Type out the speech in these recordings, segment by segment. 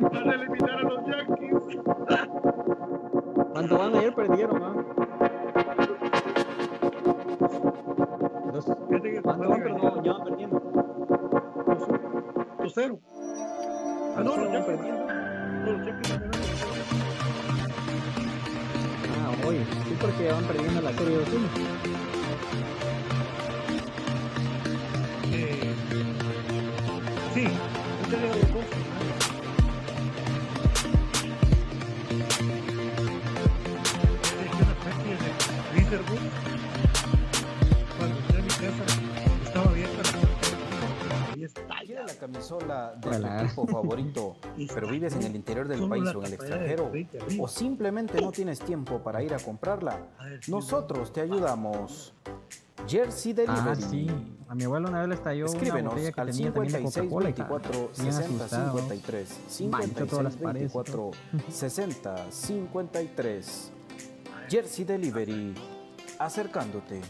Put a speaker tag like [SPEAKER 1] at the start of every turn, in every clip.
[SPEAKER 1] Van a eliminar a los Yankees.
[SPEAKER 2] Cuando van ayer perdieron, ¿ah?
[SPEAKER 1] Que
[SPEAKER 2] ¿Cuánto
[SPEAKER 1] van
[SPEAKER 2] perdón? Ya van perdiendo.
[SPEAKER 1] 2-0. Ah, no, los Yankees. No, los Yankees van.
[SPEAKER 2] Ah, oye, sí, porque van perdiendo la serie 2-1.
[SPEAKER 1] Cuando entré a mi casa, estaba abierta la puerta. Ahí está.
[SPEAKER 3] ¿Quieres la camisola de tu equipo favorito, pero vives en el interior del país o en el extranjero?
[SPEAKER 1] 20 arriba.
[SPEAKER 3] ¿O simplemente no tienes tiempo para ir a comprarla? Nosotros te ayudamos. Jersey Delivery.
[SPEAKER 2] Ah, sí. A mi abuelo una vez le estalló una
[SPEAKER 3] Escríbenos
[SPEAKER 2] botella que
[SPEAKER 3] al
[SPEAKER 2] tenía también de
[SPEAKER 3] 56
[SPEAKER 2] Coca-Cola y
[SPEAKER 3] 24
[SPEAKER 2] bien
[SPEAKER 3] 60
[SPEAKER 2] asustado.
[SPEAKER 3] 53
[SPEAKER 2] Manchó todas las
[SPEAKER 3] 56
[SPEAKER 2] paredes y
[SPEAKER 3] 24 60 53 Jersey Delivery acercándote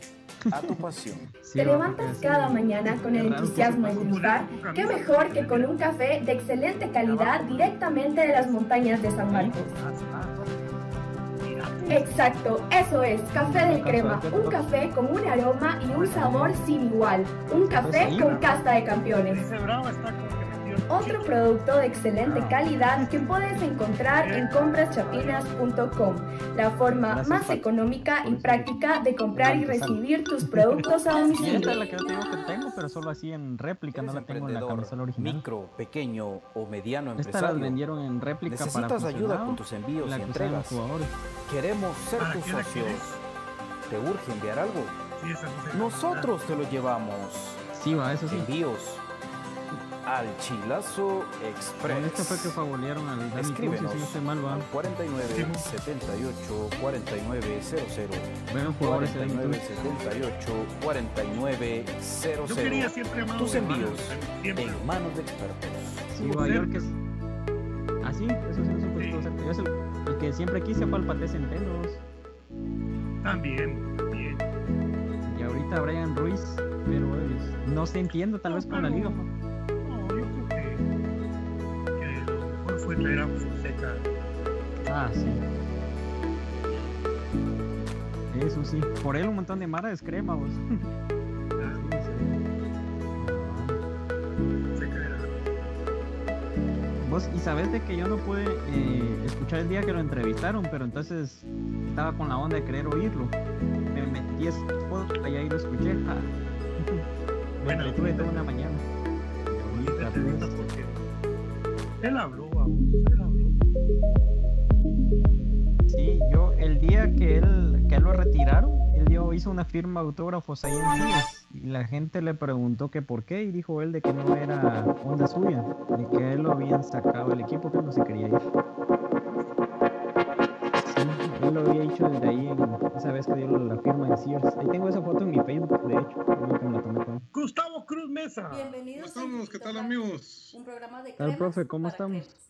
[SPEAKER 3] a tu pasión.
[SPEAKER 2] Sí,
[SPEAKER 4] ¿Te
[SPEAKER 2] va,
[SPEAKER 4] levantas cada mañana con el entusiasmo de triunfar? ¿Qué mejor que con un café de excelente calidad directamente de las montañas de San Marcos? Exacto, eso es, café de crema, un café con un aroma y un sabor sin igual, un café con casta de campeones. Otro producto de excelente calidad que puedes encontrar en compraschapinas.com, la forma más económica y práctica de comprar y recibir tus productos a
[SPEAKER 2] Y esta
[SPEAKER 4] domicilio.
[SPEAKER 2] es la que yo que tengo, pero solo así en réplica, no
[SPEAKER 3] ¿Eres
[SPEAKER 2] la tengo en la camisola original.
[SPEAKER 3] micro, pequeño o mediano
[SPEAKER 2] Esta las
[SPEAKER 3] empresario?
[SPEAKER 2] vendieron en réplica para
[SPEAKER 3] ¿Necesitas ayuda con tus envíos
[SPEAKER 2] la
[SPEAKER 3] y entregas?
[SPEAKER 2] jugadores.
[SPEAKER 3] Queremos ser
[SPEAKER 1] ¿Para
[SPEAKER 3] tus socios. ¿Te urge enviar algo? Nosotros te lo llevamos.
[SPEAKER 2] Sí, va, eso sí.
[SPEAKER 3] Envíos al Chilazo
[SPEAKER 2] Con esto fue que
[SPEAKER 3] Express.
[SPEAKER 2] favolearon al Dani Cruz, si
[SPEAKER 3] Escríbenos
[SPEAKER 2] no estoy mal, va.
[SPEAKER 3] al 49 78 49 00.
[SPEAKER 2] Buenos jugadores de Dani
[SPEAKER 3] 49
[SPEAKER 2] Cruz.
[SPEAKER 3] 78 49
[SPEAKER 1] Yo quería
[SPEAKER 3] 00.
[SPEAKER 1] siempre amado
[SPEAKER 3] Tus envíos
[SPEAKER 1] siempre.
[SPEAKER 3] en manos de expertos.
[SPEAKER 2] Sí, Nueva York es... Ah, sí, eso sí, estuvo cerca. Yo es el, el que siempre quise fue al Pate Centenos.
[SPEAKER 1] También, también.
[SPEAKER 2] Y ahorita Brian Ruiz, pero es- no sé, entiendo, tal vez con la liga. Fue
[SPEAKER 1] traer.
[SPEAKER 2] Ah, sí. Eso sí, por él un montón de mara es crema, vos. Vos, y sabes de que yo no pude eh, escuchar el día que lo entrevistaron, pero entonces estaba con la onda de querer oírlo. Me metí a Spotify y ahí lo escuché. ja. Me
[SPEAKER 1] Bueno,
[SPEAKER 2] entretuve toda una mañana.
[SPEAKER 1] porque él habló.
[SPEAKER 2] Sí, yo el día que él, que él lo retiraron, él dio, hizo una firma de autógrafos ahí en Chivas y la gente le preguntó que por qué y dijo él de que no era onda suya, de que él lo habían sacado del equipo que no se quería ir. Sí, él lo había dicho desde ahí en esa vez que dio la firma en Sears. Ahí tengo esa foto en mi Facebook, de hecho, que me la tomé con.
[SPEAKER 1] Gustavo Cruz Mesa.
[SPEAKER 5] ¿Cómo
[SPEAKER 6] Bienvenidos.
[SPEAKER 5] estamos? ¿Qué tal amigos?
[SPEAKER 6] Un programa de
[SPEAKER 2] tal,
[SPEAKER 6] cremas
[SPEAKER 2] profe? ¿Cómo estamos?
[SPEAKER 6] cremas.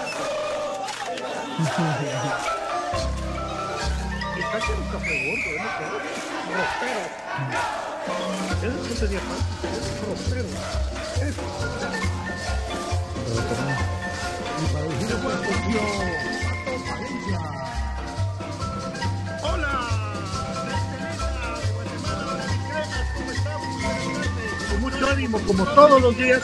[SPEAKER 1] ¿eh? Hola, Estelena de Guatemala, ¿cómo estamos? Con mucho ánimo, como todos los días.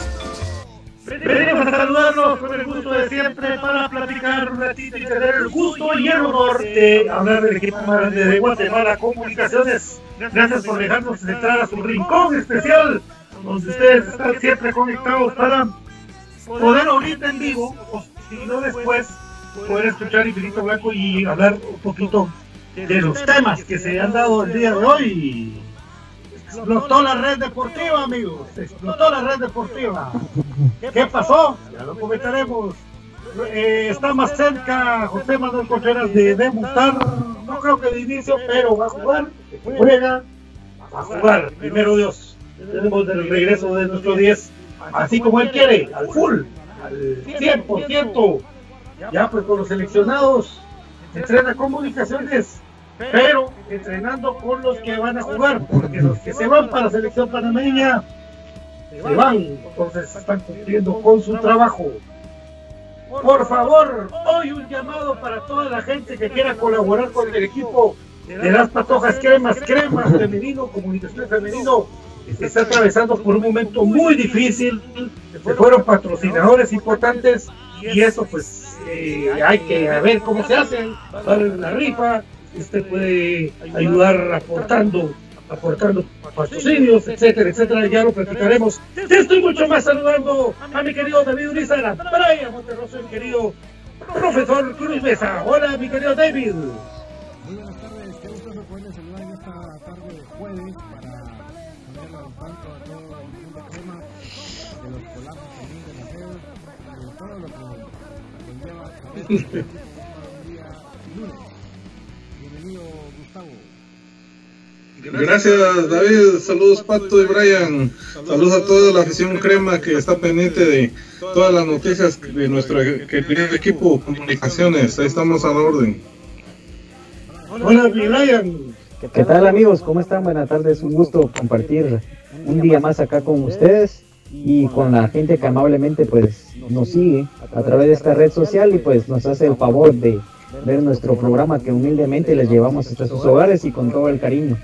[SPEAKER 1] Venimos a saludarlos con el gusto de siempre para platicar un ratito y tener el gusto y el honor de hablar del equipo más grande de Guatemala Comunicaciones. Gracias por dejarnos entrar a su rincón especial, donde ustedes están siempre conectados para poder ahorita en vivo, o si no después, poder escuchar Infinito Blanco y hablar un poquito de los temas que se han dado el día de hoy. Explotó la red deportiva, amigos. Explotó la red deportiva. ¿Qué pasó? Ya lo comentaremos. eh, está más cerca José Manuel Contreras de debutar, no creo que de inicio, pero va a jugar, juega, va a jugar, primero Dios. Tenemos el regreso de nuestro 10, así como él quiere, al full, al 100%. Ya pues con los seleccionados, entrena comunicaciones, pero entrenando con los que van a jugar, porque los que se van para la selección panameña se van, entonces están cumpliendo con su trabajo. Por favor, hoy un llamado para toda la gente que quiera colaborar con el equipo de las patojas cremas, cremas femenino, comunicación femenino, está atravesando por un momento muy difícil. Se fueron patrocinadores importantes y eso pues eh, hay que ver cómo se hace, darle la rifa, usted puede ayudar aportando aportando patrocinios, etcétera, etcétera, ya lo platicaremos. Estoy mucho más saludando a mi querido David Urizara, Brian Monterroso, mi querido profesor Cruz Mesa. Hola, mi querido David.
[SPEAKER 7] Muy buenas tardes, qué gusto me pueden saludar en esta tarde jueves para poner al tanto a todo el crema de los colapsos también de la FEO, de todo lo que conlleva
[SPEAKER 5] Gracias David, saludos Pato y Brian, saludos a toda la afición crema que está pendiente de todas las noticias de nuestro querido equipo Comunicaciones, ahí estamos a la orden.
[SPEAKER 1] Hola, mi Brian.
[SPEAKER 2] ¿Qué tal amigos? ¿Cómo están? Buenas tardes, un gusto compartir un día más acá con ustedes y con la gente que amablemente pues nos sigue a través de esta red social y pues nos hace el favor de ver nuestro programa que humildemente les llevamos hasta sus hogares y con todo el cariño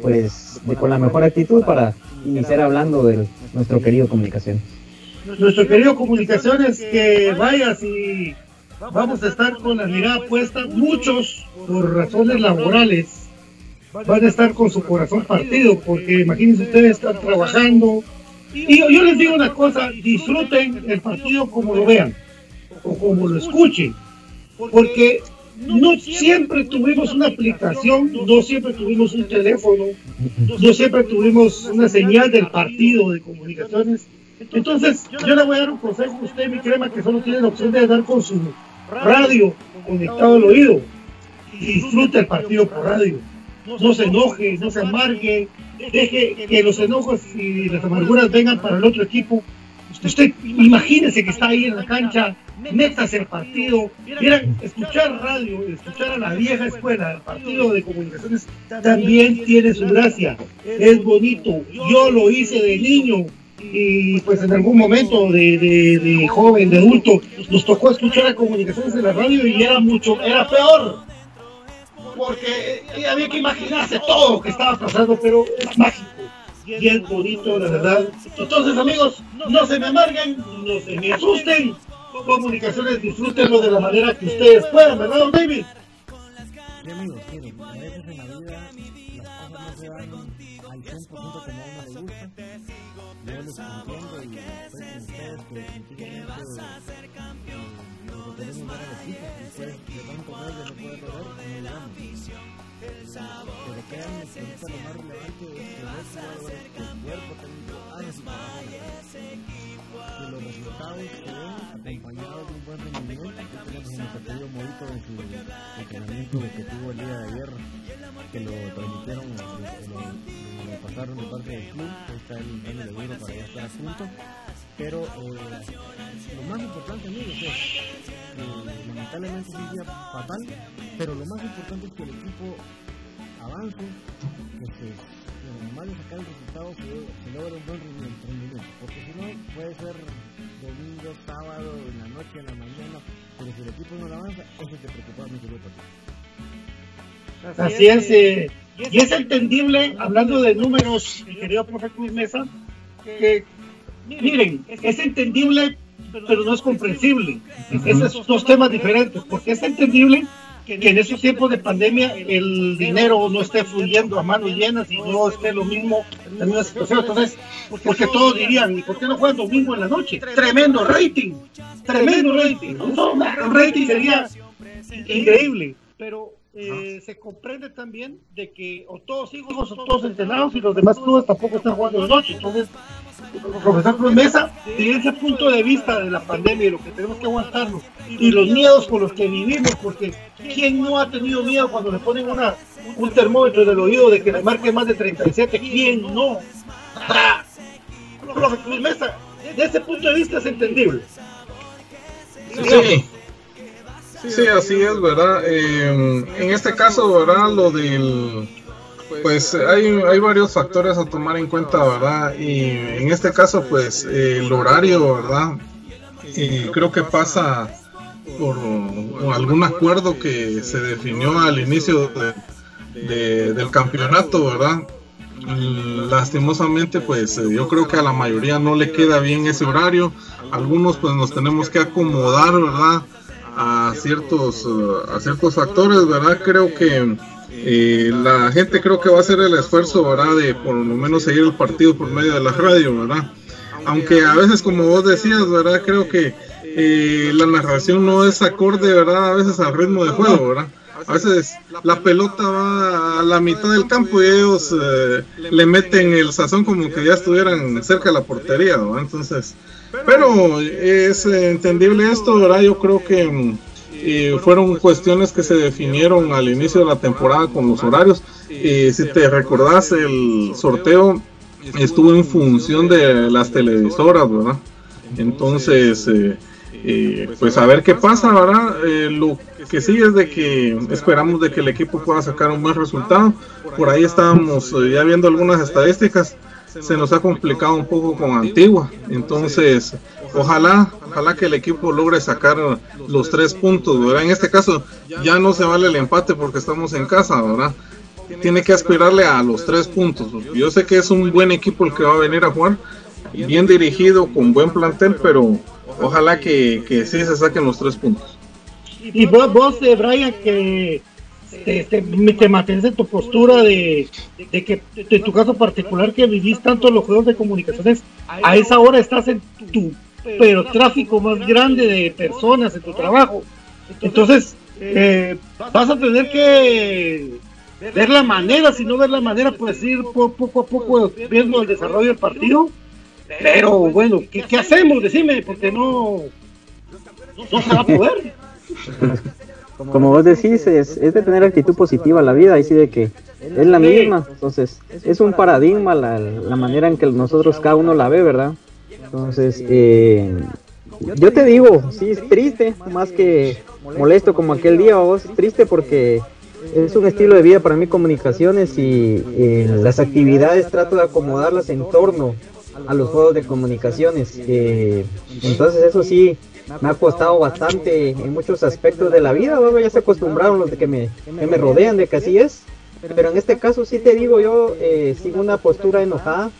[SPEAKER 2] pues con la mejor actitud para iniciar hablando de nuestro querido comunicación.
[SPEAKER 1] Nuestro querido comunicaciones que vaya si vamos a estar con la mirada puesta, muchos por razones laborales van a estar con su corazón partido, porque imagínense ustedes están trabajando. Y yo les digo una cosa, disfruten el partido como lo vean o como lo escuchen, porque no siempre tuvimos una aplicación, no siempre tuvimos un teléfono, no siempre tuvimos una señal del partido de comunicaciones. Entonces, yo le voy a dar un consejo a usted, mi crema, que solo tiene la opción de andar con su radio conectado al oído y disfrute el partido por radio. No se enoje, no se amargue, deje que los enojos y las amarguras vengan para el otro equipo. Usted imagínese que está ahí en la cancha, métase el partido. Miren, escuchar radio, escuchar a la vieja escuela, el partido de comunicaciones, también tiene su gracia. Es bonito. Yo lo hice de niño y pues en algún momento de, de, de joven, de adulto, nos tocó escuchar a comunicaciones en la radio y era mucho, era peor. Porque había que imaginarse todo lo que estaba pasando, pero es mágico es bonito, la verdad. Entonces, amigos, no se me amarguen, no se me asusten. Comunicaciones, disfrútenlo de la manera que ustedes puedan, ¿verdad, don David?
[SPEAKER 7] Sí, amigos, miren, a veces en la vida las cosas no se dan al 100% como a uno le gusta. Yo les entiendo y estoy con ustedes que definitivamente eh, lo que queremos ver al equipo, y ustedes le dan con él, no puede perder, créanme que ahorita lo más relevante es que que el cuerpo técnico haga su trabajo. Que los resultados se den acompañados de un buen rendimiento. Aquí tenemos a nuestro querido Morito en su entrenamiento que tuvo el día de ayer, que lo transmitieron, lo, pasaron de parte del club. Ahí está el medio de duro para ya estar a punto. Pero eh, lo más importante, amigos, es lamentablemente es un día fatal, pero lo más importante es que el equipo avance, que se, sacar el resultado, se, se logre un buen rendimiento, porque si no puede ser domingo, sábado, en la noche, en la mañana, pero si el equipo no avanza, eso te preocupa mucho el partido.
[SPEAKER 1] Así es, eh, y es entendible, hablando de números, mi querido profe Cruz Mesa, que miren, es entendible, pero no es comprensible. Esos son dos temas diferentes, porque es entendible que en esos tiempos de pandemia el dinero no esté fluyendo a manos llenas y no esté lo mismo, la misma situación. Entonces, porque todos dirían, ¿y por qué no juegan domingo en la noche? Tremendo rating, tremendo rating. Un rating sería increíble. Pero eh, se comprende también de que o todos hijos o todos entrenados y los demás clubes tampoco están jugando de noche. Entonces, profesor Cruz Mesa, desde ese punto de vista de la pandemia y lo que tenemos que aguantarnos y los miedos con los que vivimos, porque ¿quién no ha tenido miedo cuando le ponen una, un termómetro en el oído de que le marque más de 37? ¿Quién no? ¡Ah! Profesor Cruz Mesa, desde ese punto de vista es entendible.
[SPEAKER 5] Sí. Sí, así es, ¿verdad? Eh, en este caso, ¿verdad? Lo del... Pues hay, hay varios factores a tomar en cuenta, ¿verdad? Y en este caso, pues el horario, ¿verdad? Y creo que pasa por algún acuerdo que se definió al inicio de, de, del campeonato, ¿verdad? Lastimosamente, pues yo creo que a la mayoría no le queda bien ese horario. Algunos pues nos tenemos que acomodar, ¿verdad? a ciertos a ciertos factores, ¿verdad? Creo que eh, la gente creo que va a hacer el esfuerzo, ¿verdad? De por lo menos seguir el partido por medio de la radio, ¿verdad? Aunque a veces, como vos decías, ¿verdad? Creo que eh, la narración no es acorde, ¿verdad? A veces al ritmo de juego, ¿verdad? A veces la pelota va a la mitad del campo y ellos eh, le meten el sazón como que ya estuvieran cerca de la portería, ¿verdad? Entonces, pero es entendible esto, ¿verdad? Yo creo que eh, fueron cuestiones que se definieron al inicio de la temporada con los horarios. Eh, si te recordás, el sorteo estuvo en función de las televisoras, ¿verdad? Entonces, eh, eh, pues a ver qué pasa, ¿verdad? Eh, lo que sí es de que esperamos de que el equipo pueda sacar un buen resultado. Por ahí estábamos eh, ya viendo algunas estadísticas. Se nos ha complicado un poco con Antigua. Entonces, ojalá, ojalá que el equipo logre sacar los tres puntos, ¿verdad? En este caso ya no se vale el empate porque estamos en casa, ¿verdad? Tiene que aspirarle a los tres puntos. Yo sé que es un buen equipo el que va a venir a jugar, bien dirigido, con buen plantel, pero ojalá que, sí se saquen los tres puntos.
[SPEAKER 1] Y vos, vos eh, Brian, que te, te, te mantienes en tu postura de, que, de tu caso particular, que vivís tanto los juegos de comunicaciones, a esa hora estás en tu pero tráfico más grande de personas en tu trabajo. Entonces, eh, vas a tener que ver la manera, si no ver la manera, pues ir poco a poco viendo el desarrollo del partido. Pero bueno, ¿qué, qué hacemos? Decime, porque no, no se va a poder.
[SPEAKER 2] Como vos decís, es, es de tener actitud positiva a la vida, y sí de que es la misma, entonces es un paradigma la, la manera en que nosotros cada uno la ve, ¿verdad? Entonces, eh, yo te digo, sí es triste, más que molesto como aquel día, vos, triste porque es un estilo de vida para mí comunicaciones y eh, las actividades trato de acomodarlas en torno a los juegos de comunicaciones. Eh, entonces eso sí me ha costado bastante en muchos aspectos de la vida, ¿no? ya se acostumbraron los de que me, que me rodean de que así es. Pero en este caso sí te digo yo, eh, sigo una postura enojada,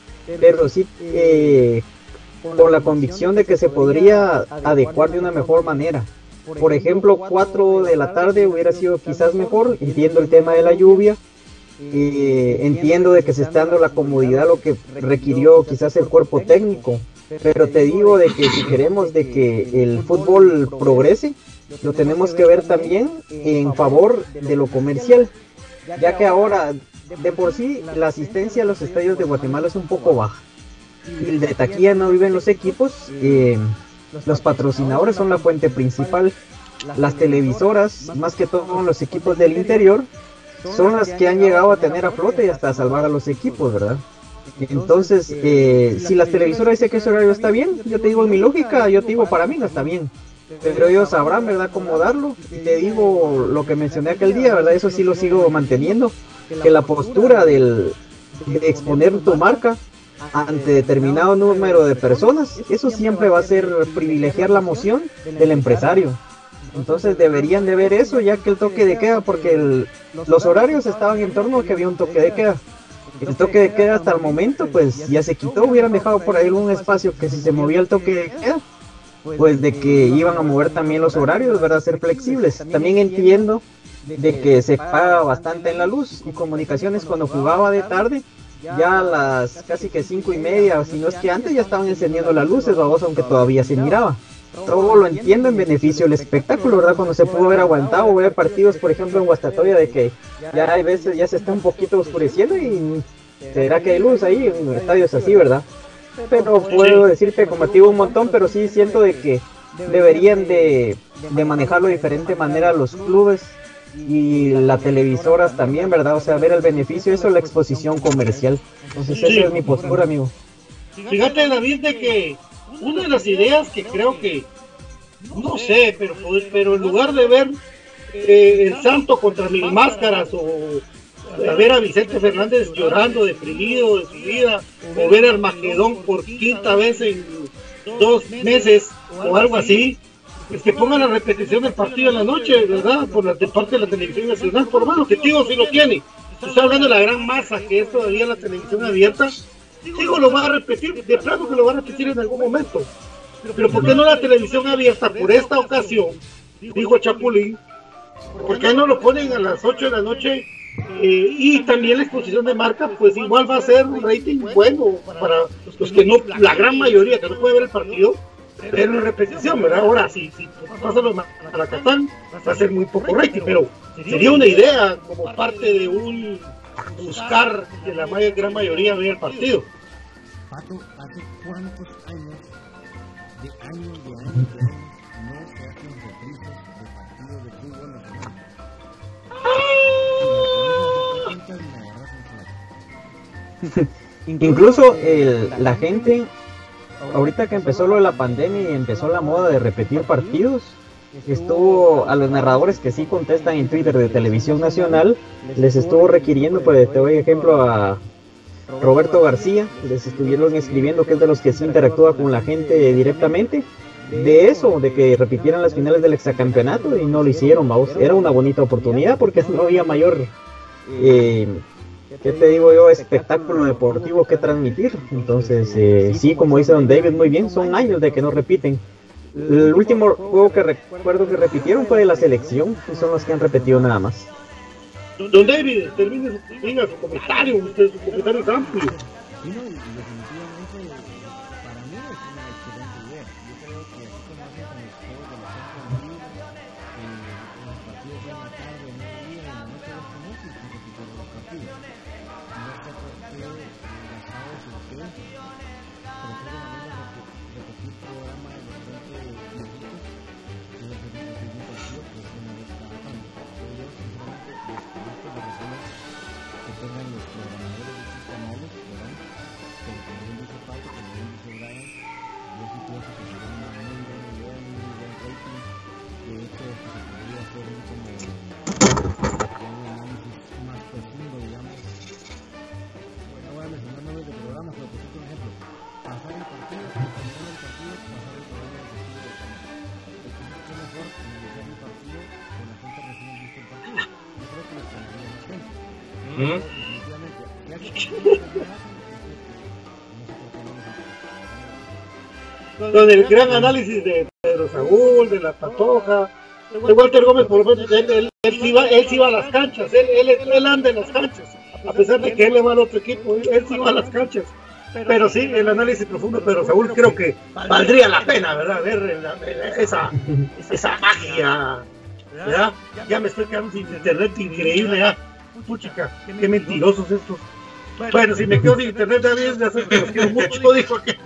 [SPEAKER 2] pero sí eh, por la convicción de que se podría adecuar de una mejor manera. Por ejemplo, 4 de la tarde hubiera sido quizás mejor, entiendo el tema de la lluvia, eh, entiendo de que se está dando la comodidad lo que requirió quizás el cuerpo técnico, pero te digo de que si queremos de que el fútbol progrese, lo tenemos que ver también en favor de lo comercial, ya que ahora de por sí la asistencia a los estadios de Guatemala es un poco baja. Y de taquilla no viven los equipos, los patrocinadores son la fuente principal, las televisoras, más que todo los equipos del interior, son las que han llegado a tener a flote y hasta a salvar a los equipos, ¿verdad? Entonces, eh, si las televisoras dicen que ese horario está bien, yo te digo mi lógica, yo te digo para mí no está bien. Pero ellos sabrán, ¿verdad?, cómo darlo. Y te digo lo que mencioné aquel día, ¿verdad? Eso sí lo sigo manteniendo. Que la postura del, de exponer tu marca ante determinado número de personas, eso siempre va a ser privilegiar la moción del empresario. Entonces deberían de ver eso ya que el toque de queda, porque los horarios estaban en torno a que había un toque de queda. El toque de queda hasta el momento pues ya se quitó, hubieran dejado por ahí algún espacio que si se movía el toque de queda, pues de que iban a mover también los horarios, ¿verdad? Ser flexibles. También entiendo de que se paga bastante en la luz y comunicaciones cuando jugaba de tarde, ya a las casi que cinco y media, si no es que antes ya estaban encendiendo las luces, vamos, aunque todavía se miraba. todo lo entiendo en beneficio del espectáculo, ¿verdad? Cuando se pudo haber aguantado, ver partidos, por ejemplo, en Guastatoya, de que ya hay veces ya se está un poquito oscureciendo y será que hay luz ahí en estadios así, ¿verdad? Pero puedo decirte combativo un montón, pero sí siento de que deberían de, de manejarlo de diferente manera los clubes y las televisoras también, ¿verdad? O sea, ver el beneficio, eso es la exposición comercial. Entonces, esa es mi postura, amigo.
[SPEAKER 1] Fíjate, David, de que una de las ideas que creo que, no sé, pero, pero en lugar de ver eh, el santo contra mil máscaras o ver a Vicente Fernández llorando, deprimido de su vida, o ver a Armagedón por quinta vez en dos meses o algo así, es que pongan la repetición del partido en la noche, ¿verdad? Por la de parte de la televisión nacional, por más objetivo si lo tiene. Está hablando de la gran masa que es todavía la televisión abierta. Digo, lo va a repetir, de plano que lo va a repetir en algún momento. Pero ¿por qué no la televisión abierta por esta ocasión? Dijo Chapulín. ¿Por qué no lo ponen a las 8 de la noche? Eh, y también la exposición de marca, pues igual va a ser un rating bueno para los que no, la gran mayoría que no puede ver el partido, ver en repetición, ¿verdad? Ahora, si, si pasa los Maracatán, va a ser muy poco rating, pero sería una idea como parte de un buscar que la gran mayoría vea el partido.
[SPEAKER 7] Pato, ¿hace cuántos años, de años, de años, de años, no se hacen reprisos de partidos de fútbol nacional?
[SPEAKER 2] Incluso el, la gente, ahorita que empezó lo de la pandemia y empezó la moda de repetir partidos, estuvo a los narradores que sí contestan en Twitter de Televisión Nacional, les estuvo requiriendo, pues te doy ejemplo a Roberto García, les estuvieron escribiendo que es de los que sí interactúa con la gente directamente, de eso, de que repitieran las finales del exacampeonato y no lo hicieron, vamos. Era una bonita oportunidad porque no había mayor, eh, ¿qué te digo yo? Espectáculo deportivo que transmitir. Entonces, eh, sí, como dice Don David, muy bien, son años de que no repiten. El último juego que recuerdo que repitieron fue de la selección, y son los que han repetido nada más.
[SPEAKER 1] Don David, termine su, su comentario, usted, su comentario es amplio. Con el gran análisis de Pedro Saúl, de la Patoja, de Walter Gómez, por lo menos, él, él, él, sí va, él sí va a las canchas, él, él, él anda en las canchas, a pesar de que él le va al otro equipo, él sí va a las canchas. Pero sí, el análisis profundo de Pedro Saúl creo que valdría la pena, ¿verdad? Ver esa, esa magia, ¿verdad? Ya me estoy quedando sin internet increíble, ya. Puchica, qué mentirosos estos. Bueno, si me quedo sin internet también, ya sé que los quiero mucho, dijo que.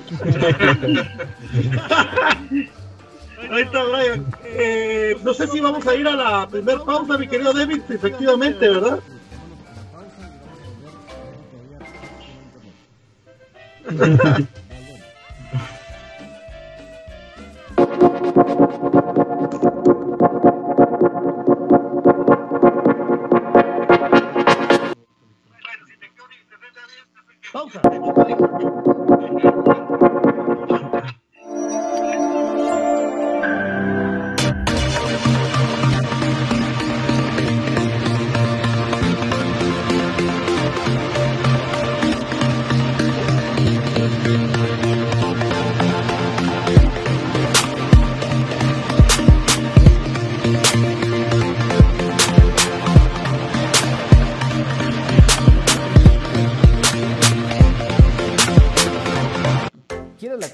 [SPEAKER 1] Ahí está Brian. Eh, no sé si vamos a ir a la primer pausa, mi querido David, efectivamente, ¿verdad? Pausa.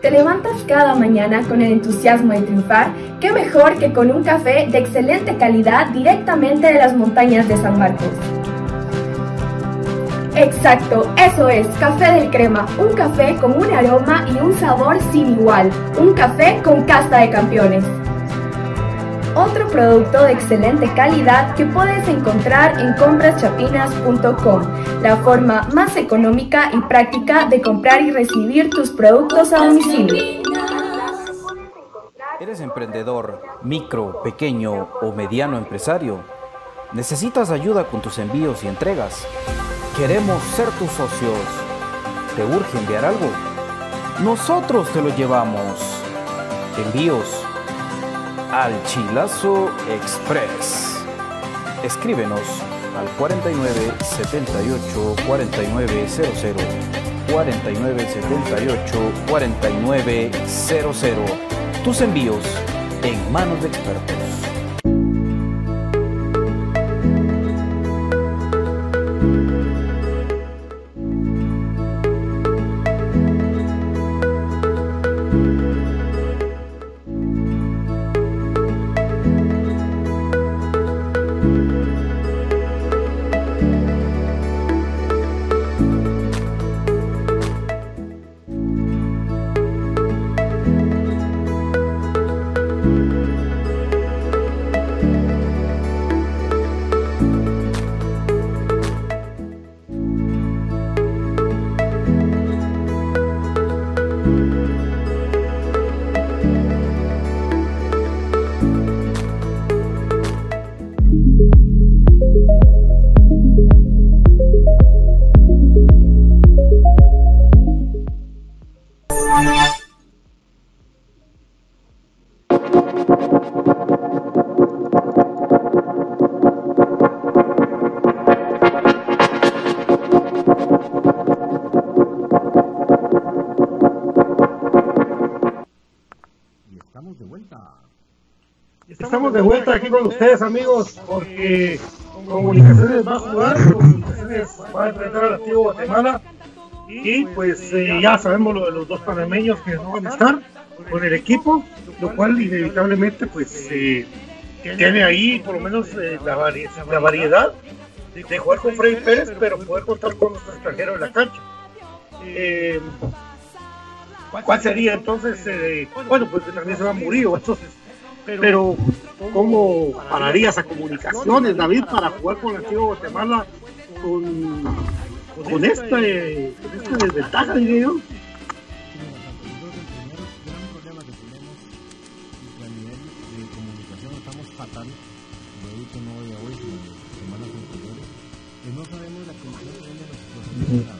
[SPEAKER 4] ¿Te levantas cada mañana con el entusiasmo de triunfar? ¿Qué mejor que con un café de excelente calidad directamente de las montañas de San Marcos? Exacto, eso es, Café del Crema, un café con un aroma y un sabor sin igual, un café con casta de campeones. Otro producto de excelente calidad que puedes encontrar en compraschapinas.com, la forma más económica y práctica de comprar y recibir tus productos a domicilio.
[SPEAKER 3] ¿Eres emprendedor, micro, pequeño o mediano empresario? ¿Necesitas ayuda con tus envíos y entregas? Queremos ser tus socios. ¿Te urge enviar algo? Nosotros te lo llevamos. Envíos al Chilazo Express. Escríbenos al 49 78 4900 49 78 4900. Tus envíos en manos de expertos.
[SPEAKER 1] Aquí con ustedes, amigos, porque Comunicaciones va a jugar, Comunicaciones va a enfrentar al activo Guatemala y pues eh, ya sabemos lo de los dos panameños que no van a estar con el equipo, lo cual inevitablemente pues eh, tiene ahí por lo menos eh, la, vari- la variedad de jugar con Freddy Pérez, pero poder contar con los extranjeros en la cancha. Eh, ¿Cuál sería entonces? bueno, pues también se va Murillo, entonces. Pero, ¿cómo pararías a comunicaciones, David, para jugar con el antiguo Guatemala con, con, esta, esta desventaja, diría yo?
[SPEAKER 7] estamos fatal, lo he dicho no de hoy, sino de semanas anteriores, que no sabemos la condición los,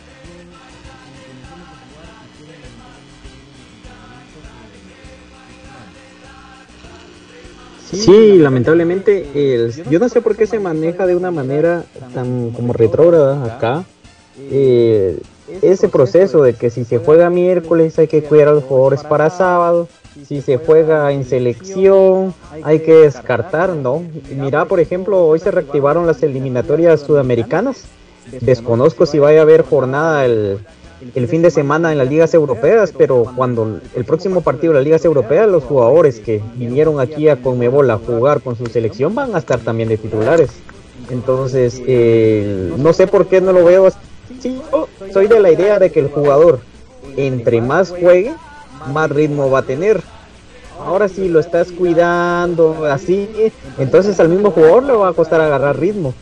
[SPEAKER 2] Sí, lamentablemente, el- yo no sé por qué se maneja de una manera tan como retrógrada acá. eh, ese proceso de que si se juega miércoles hay que cuidar a los jugadores para sábado, si se juega en selección hay que descartar, ¿no? Mira, por ejemplo, hoy se reactivaron las eliminatorias sudamericanas. Desconozco si vaya a haber jornada el, el fin de semana en las ligas europeas, pero cuando el próximo partido de las ligas europeas, los jugadores que vinieron aquí a Conmebol a jugar con su selección van a estar también de titulares. Entonces, eh, no sé por qué no lo veo así. Yo soy de la idea de que el jugador, entre más juegue, más ritmo va a tener. Ahora si lo estás cuidando así, entonces al mismo jugador le va a costar agarrar ritmo.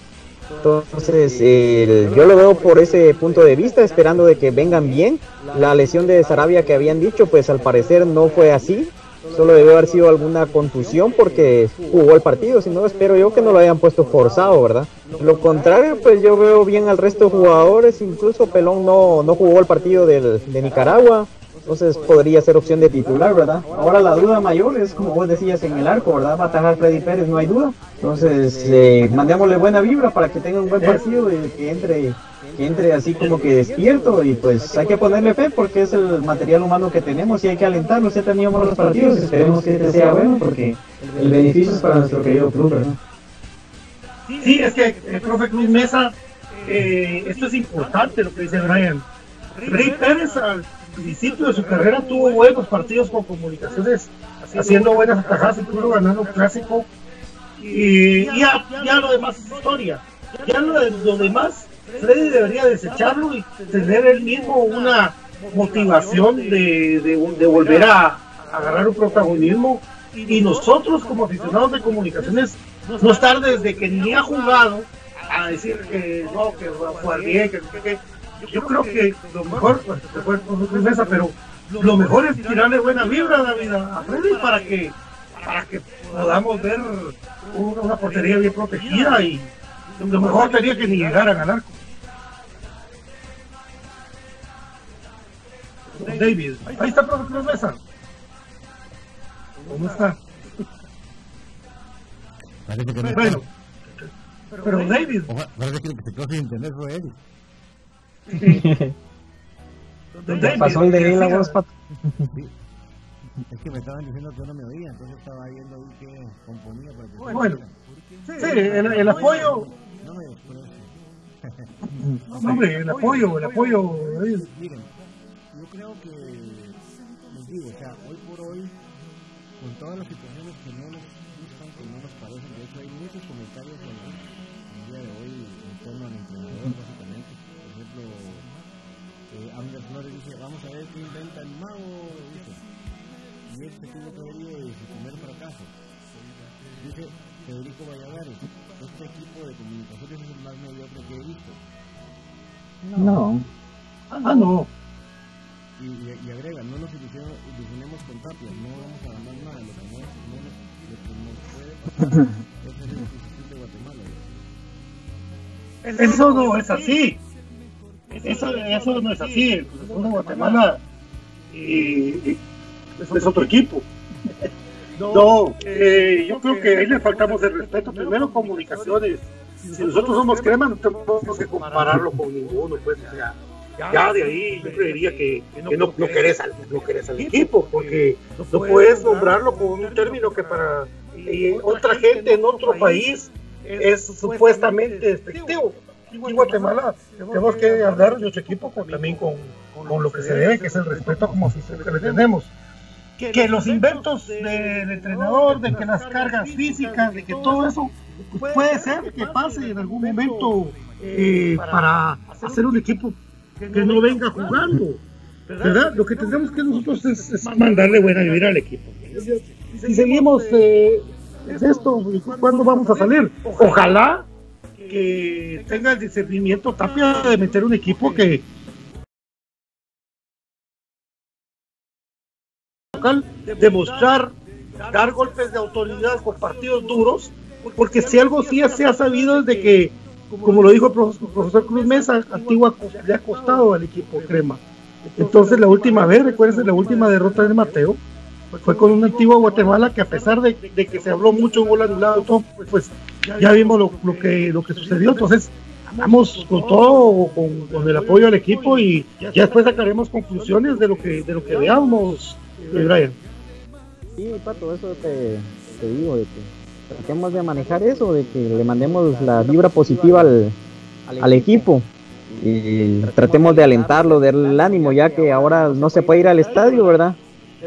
[SPEAKER 2] Entonces, el- yo lo veo por ese punto de vista, esperando de que vengan bien. La lesión de Sarabia que habían dicho, pues al parecer no fue así. Solo debió haber sido alguna contusión porque jugó el partido. Si no, espero yo que no lo hayan puesto forzado, ¿verdad? Lo contrario, pues yo veo bien al resto de jugadores. Incluso Pelón no, no jugó el partido del, de Nicaragua. Entonces podría ser opción de titular, ¿verdad? Ahora la duda mayor es, como vos decías, en el arco, ¿verdad? Va a atajar Freddy Pérez, no hay duda. Entonces, eh, mandémosle buena vibra para que tenga un buen partido y que entre, que entre así como que despierto. Y pues hay que ponerle fe porque es el material humano que tenemos y hay que alentarlo. Ya teníamos los partidos, esperemos que este sea bueno porque el beneficio es para nuestro querido club, ¿verdad?
[SPEAKER 1] Sí, es que el profe Cruz Mesa, eh, esto es importante lo que dice Brian. Rey Pérez al principio de su carrera tuvo buenos partidos con comunicaciones, haciendo buenas atajadas, incluso ganando un clásico. Y ya, ya lo demás es historia. Ya lo, lo demás, Freddy debería desecharlo y tener él mismo una motivación de, de- volver a, agarrar un protagonismo. Y nosotros como aficionados de comunicaciones, no estar desde que ni ha jugado a decir que no, que jugar bien, que sé qué. Yo creo que lo mejor, pues, con mesa, pero lo mejor es tirarle buena vibra David, a Freddy para que, para que podamos ver una, una portería bien protegida y lo mejor sería que ni llegaran al arco. David, ahí está profe Cruz Mesa. ¿Cómo está?
[SPEAKER 7] Parece que no
[SPEAKER 1] Bueno, pero David,
[SPEAKER 7] Ojalá- Parece que el que se quedó sin internet fue él.
[SPEAKER 1] David,
[SPEAKER 2] Pasó el de
[SPEAKER 1] que
[SPEAKER 2] la voz, Pato.
[SPEAKER 7] Es que me estaban diciendo que no me oía, entonces estaba viendo ahí que componía para que
[SPEAKER 1] Bueno, sí, el, el apoyo,
[SPEAKER 7] No me
[SPEAKER 1] no, hombre, el apoyo, el apoyo.
[SPEAKER 7] Miren, yo creo que, les digo, o sea, hoy por hoy, con todas las situaciones que no nos gustan, que no nos parecen, de hecho hay muchos comentarios Flores dice, vamos a ver qué inventa el mago, dice. Y este tuvo que haber ido de su primer fracaso. Dice Federico Valladares, este equipo de comunicaciones es el más mediocre que he visto.
[SPEAKER 2] No.
[SPEAKER 1] Ah, no.
[SPEAKER 7] Y, y, y agrega, no nos ilusionemos, con Tapia, no vamos a ganar nada, lo que no, no lo que nos puede pasar es el de Guatemala.
[SPEAKER 1] Eso no es así. Eso, eso no es así. El Cruz Azul de Guatemala eh, es, es otro equipo. No, eh, yo creo que ahí le faltamos el respeto. Primero, comunicaciones. Si nosotros somos crema, no tenemos que compararlo con ninguno. Pues, o sea, ya de ahí yo creería que, que no, no, querés al, no querés al equipo, porque no puedes nombrarlo con un término que para eh, otra gente en otro país es supuestamente despectivo. Y Guatemala, tenemos que hablar de nuestro equipo con, también con, con lo que se debe, que es el respeto como afición que le tenemos. Que los inventos del entrenador, de que las cargas físicas, de que todo eso, pues puede ser que pase en algún momento eh, para hacer un equipo que no venga jugando. ¿Verdad? Lo que tendremos que nosotros es, es mandarle buena vibra al equipo. Si seguimos eh, esto, ¿cuándo vamos a salir? Ojalá que tenga el discernimiento Tapia de meter un equipo que local, demostrar, dar golpes de autoridad con partidos duros, porque si algo sí se ha sabido es de que, como lo dijo el profesor, Cruz Mesa, Antigua le ha costado al equipo Crema. Entonces la última vez, recuérdense, la última derrota de Mateo fue con un antiguo Guatemala que a pesar de, de que se habló mucho gol anulado, pues ya vimos lo, que, lo que sucedió. Entonces vamos con todo, con, con, el apoyo al equipo y ya después sacaremos conclusiones de lo que, de lo que veamos, eh, Brian.
[SPEAKER 2] Sí, Pato, eso te, te digo, de que tratemos de manejar eso, de que le mandemos la vibra positiva al, al equipo. y tratemos de alentarlo, del ánimo, ya que ahora no se puede ir al estadio, ¿verdad?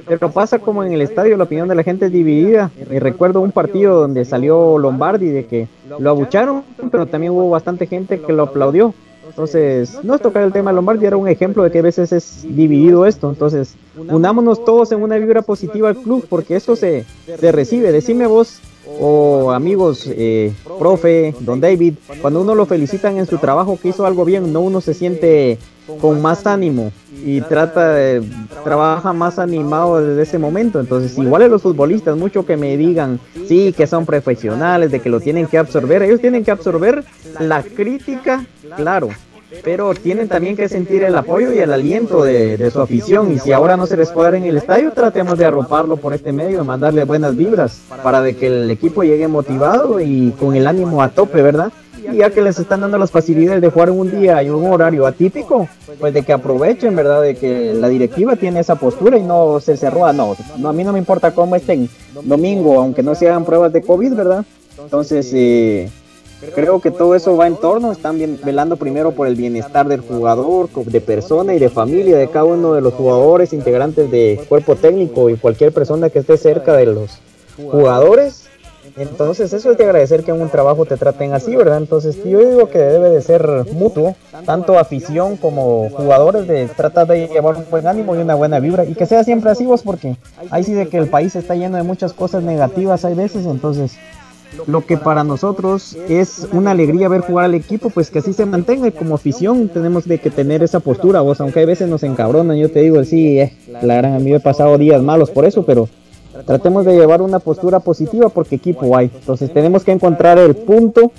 [SPEAKER 2] Pero pasa como en el estadio, la opinión de la gente es dividida. Y recuerdo un partido donde salió Lombardi de que lo abucharon, pero también hubo bastante gente que lo aplaudió. Entonces, no es tocar el tema de Lombardi, era un ejemplo de que a veces es dividido esto. Entonces, unámonos todos en una vibra positiva al club, porque esto se, se recibe. Decime vos, o amigos, eh, profe, don David, cuando uno lo felicitan en su trabajo que hizo algo bien, no uno se siente con más ánimo y trata de, trabaja más animado desde ese momento. Entonces, igual a los futbolistas, mucho que me digan, sí, que son profesionales, de que lo tienen que absorber, ellos tienen que absorber la crítica, claro, pero tienen también que sentir el apoyo y el aliento de, su afición. Y si ahora no se les puede dar en el estadio, tratemos de arroparlo por este medio, de mandarle buenas vibras para de que el equipo llegue motivado y con el ánimo a tope, ¿verdad? Ya que les están dando las facilidades de jugar un día y un horario atípico, pues de que aprovechen, ¿verdad? De que la directiva tiene esa postura y no se cerró. No, no a mí no me importa cómo estén domingo, aunque no se hagan pruebas de COVID, ¿verdad? Entonces, eh, Creo que todo eso va en torno, están velando primero por el bienestar del jugador, de persona y de familia, de cada uno de los jugadores, integrantes de cuerpo técnico y cualquier persona que esté cerca de los jugadores. Entonces eso es de agradecer que en un trabajo te traten así, ¿verdad? Entonces yo digo que debe de ser mutuo, tanto afición como jugadores, de tratar de llevar un buen ánimo y una buena vibra y que sea siempre así vos, porque ahí sí de que el país está lleno de muchas cosas negativas hay veces, entonces lo que para nosotros es una alegría ver jugar al equipo, pues que así se mantenga y como afición tenemos de que tener esa postura, vos, aunque a veces nos encabronan, yo te digo, sí, eh, la gran, a mí me he pasado días malos por eso, pero tratemos de llevar una postura positiva porque equipo hay, entonces tenemos que encontrar el punto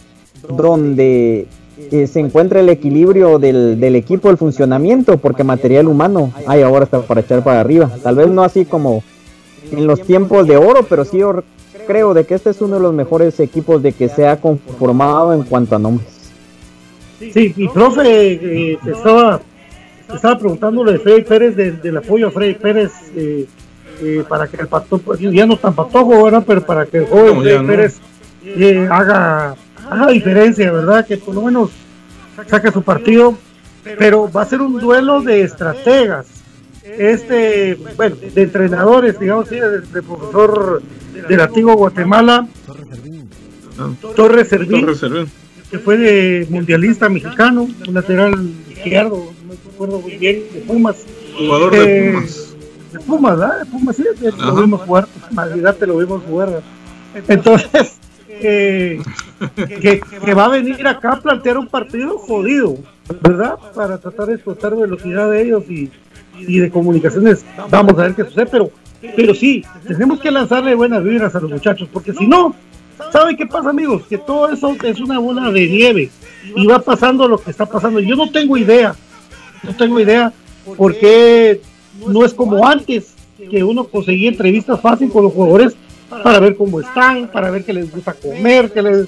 [SPEAKER 2] donde eh, se encuentra el equilibrio del, del, equipo, el funcionamiento, porque material humano hay ahora hasta para echar para arriba, tal vez no así como en los tiempos de oro, pero sí creo de que este es uno de los mejores equipos de que se ha conformado en cuanto a nombres.
[SPEAKER 1] Sí, y profe, eh, estaba, estaba preguntándole Freddy Pérez del, apoyo a Freddy Pérez eh, eh, para que el pacto, pues, ya no tan patojo, ¿verdad? pero para que el joven Freddy Pérez haga, haga diferencia, ¿verdad? Que por lo menos saque su partido, pero va a ser un duelo de estrategas este, bueno, de entrenadores, digamos, sí, de, profesor del antiguo Guatemala, Torres Servín, que fue de mundialista mexicano, un lateral izquierdo, no me acuerdo muy bien, de Pumas.
[SPEAKER 5] Jugador de Pumas.
[SPEAKER 1] De Pumas, ¿verdad? De Pumas, sí, lo vimos jugar, Navidad te lo vimos jugar. Entonces, que, que, va a venir acá a plantear un partido jodido, ¿verdad? Para tratar de explotar velocidad de ellos y, y de comunicaciones. Vamos a ver qué sucede, pero, pero sí, tenemos que lanzarle buenas vibras a los muchachos, porque si no, ¿saben qué pasa, amigos? Que todo eso es una bola de nieve y va pasando lo que está pasando. Yo no tengo idea, no tengo idea porque no es como antes, que uno conseguía entrevistas fácil con los jugadores para ver cómo están, para ver qué les gusta comer, qué les...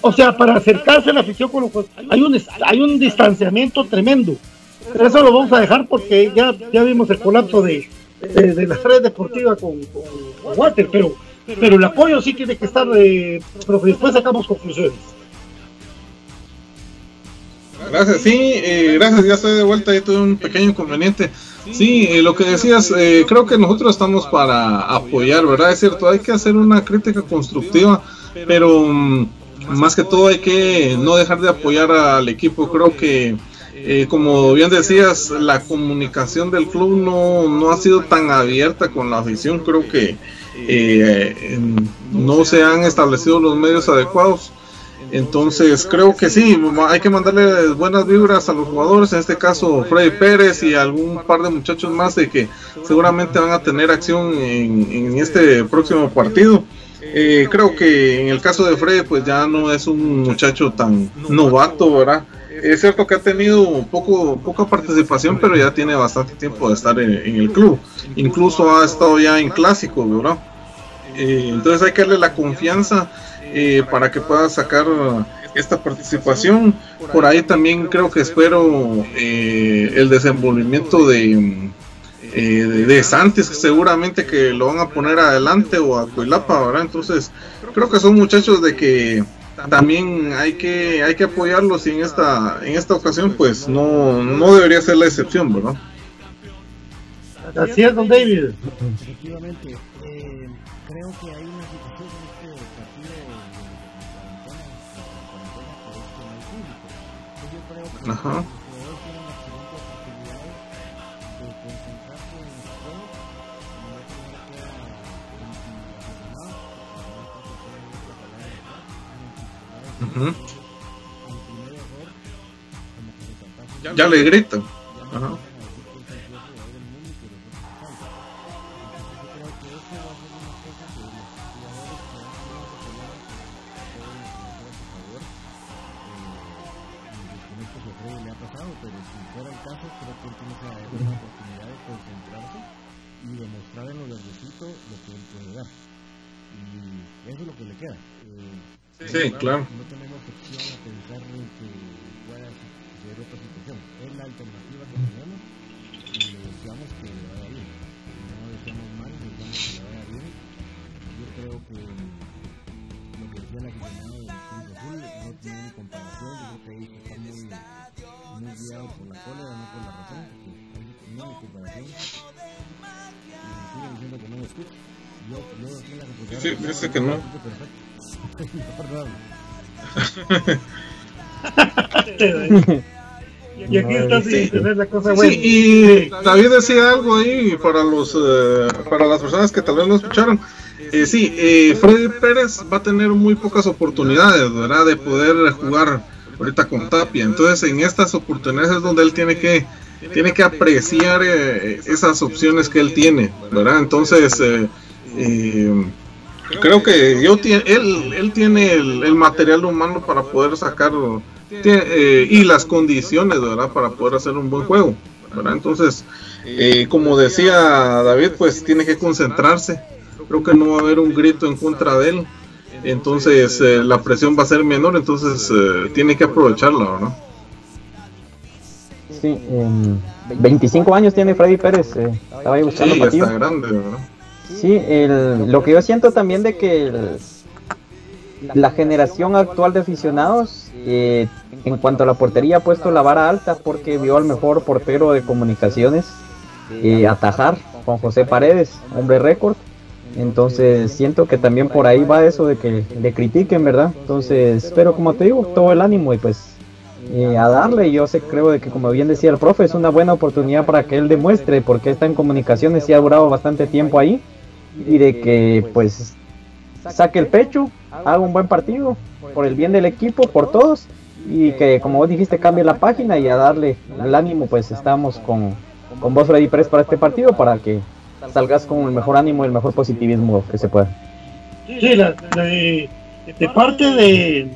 [SPEAKER 1] O sea, para acercarse a la afición con los jugadores. Hay un, hay un distanciamiento tremendo. Eso lo vamos a dejar porque ya, ya vimos el colapso de, de, las redes deportivas con, con, Walter, pero, pero el apoyo sí tiene que estar, eh, pero después sacamos conclusiones.
[SPEAKER 5] Gracias, sí, eh, gracias, ya estoy de vuelta, ya tuve un pequeño inconveniente. Sí, eh, lo que decías, eh, creo que nosotros estamos para apoyar, ¿verdad? Es cierto, hay que hacer una crítica constructiva, pero mm, más que todo hay que no dejar de apoyar al equipo. Creo que eh, como bien decías, la comunicación del club no, no, ha sido tan abierta con la afición. Creo que eh, no se han establecido los medios adecuados. Entonces creo que sí, hay que mandarle buenas vibras a los jugadores, en este caso Freddy Pérez y algún par de muchachos más de que seguramente van a tener acción en, este próximo partido. Eh, creo que en el caso de Freddy pues ya no es un muchacho tan novato, ¿verdad? es cierto que ha tenido poco, poca participación, pero ya tiene bastante tiempo de estar en, el club. Incluso ha estado ya en clásico, ¿verdad? Eh, entonces hay que darle la confianza eh, para que pueda sacar esta participación. Por ahí también creo que espero eh, el desenvolvimiento de, de, Santis, seguramente que lo van a poner adelante o a Cuilapa, ¿verdad? Entonces creo que son muchachos de que también hay que hay que apoyarlos y en esta en esta ocasión pues no no debería ser la excepción verdad
[SPEAKER 1] así es don David
[SPEAKER 7] efectivamente eh, creo que hay una situación en este partido de cuarentena esto no hay público yo creo que
[SPEAKER 5] Ajá.
[SPEAKER 7] los jugadores tienen la excelente oportunidad de concentrarse en el juego no tener que
[SPEAKER 5] Ujú.
[SPEAKER 7] al primer error como que resaltarse
[SPEAKER 5] ya le gritan Ajá. Sí, Sí, dice que no.
[SPEAKER 1] y aquí está sin
[SPEAKER 2] Sí.
[SPEAKER 1] tener la cosa
[SPEAKER 5] Sí,
[SPEAKER 1] buena
[SPEAKER 5] y David decía algo ahí para los eh, para las personas que tal vez no escucharon. Eh, sí, eh, Freddy Pérez va a tener muy pocas oportunidades, ¿verdad? De poder jugar ahorita con Tapia. Entonces, en estas oportunidades es donde él tiene que tiene que apreciar eh, esas opciones que él tiene, ¿verdad? Entonces, eh, eh, creo que yo tie- él, él tiene el, el material humano para poder sacar eh, y las condiciones, ¿verdad? Para poder hacer un buen juego, ¿verdad? Entonces, eh, como decía David, pues tiene que concentrarse. Creo que no va a haber un grito en contra de él. Entonces, eh, la presión va a ser menor, entonces eh, tiene que aprovecharla, ¿verdad?
[SPEAKER 2] Sí, em, 25 años tiene Freddy Pérez. eh, estaba ahí buscando
[SPEAKER 5] Sí,
[SPEAKER 2] partido.
[SPEAKER 5] está grande, ¿verdad?
[SPEAKER 2] Sí, el- lo que yo siento también de que el- la generación actual de aficionados, eh, en cuanto a la portería, ha puesto la vara alta porque vio al mejor portero de comunicaciones eh, atajar con José Paredes, hombre récord. Entonces siento que también por ahí va eso de que le critiquen, ¿verdad? Entonces, pero como te digo, todo el ánimo y pues eh, a darle. Yo sé, creo de que como bien decía el profe, es una buena oportunidad para que él demuestre porque está en comunicaciones y ha durado bastante tiempo ahí y de que pues saque el pecho, haga un buen partido por el bien del equipo, por todos y que como vos dijiste cambie la página y a darle el ánimo pues estamos con, con vos Freddy Pérez para este partido para que salgas con el mejor ánimo y el mejor positivismo que se pueda.
[SPEAKER 1] Sí, de parte de,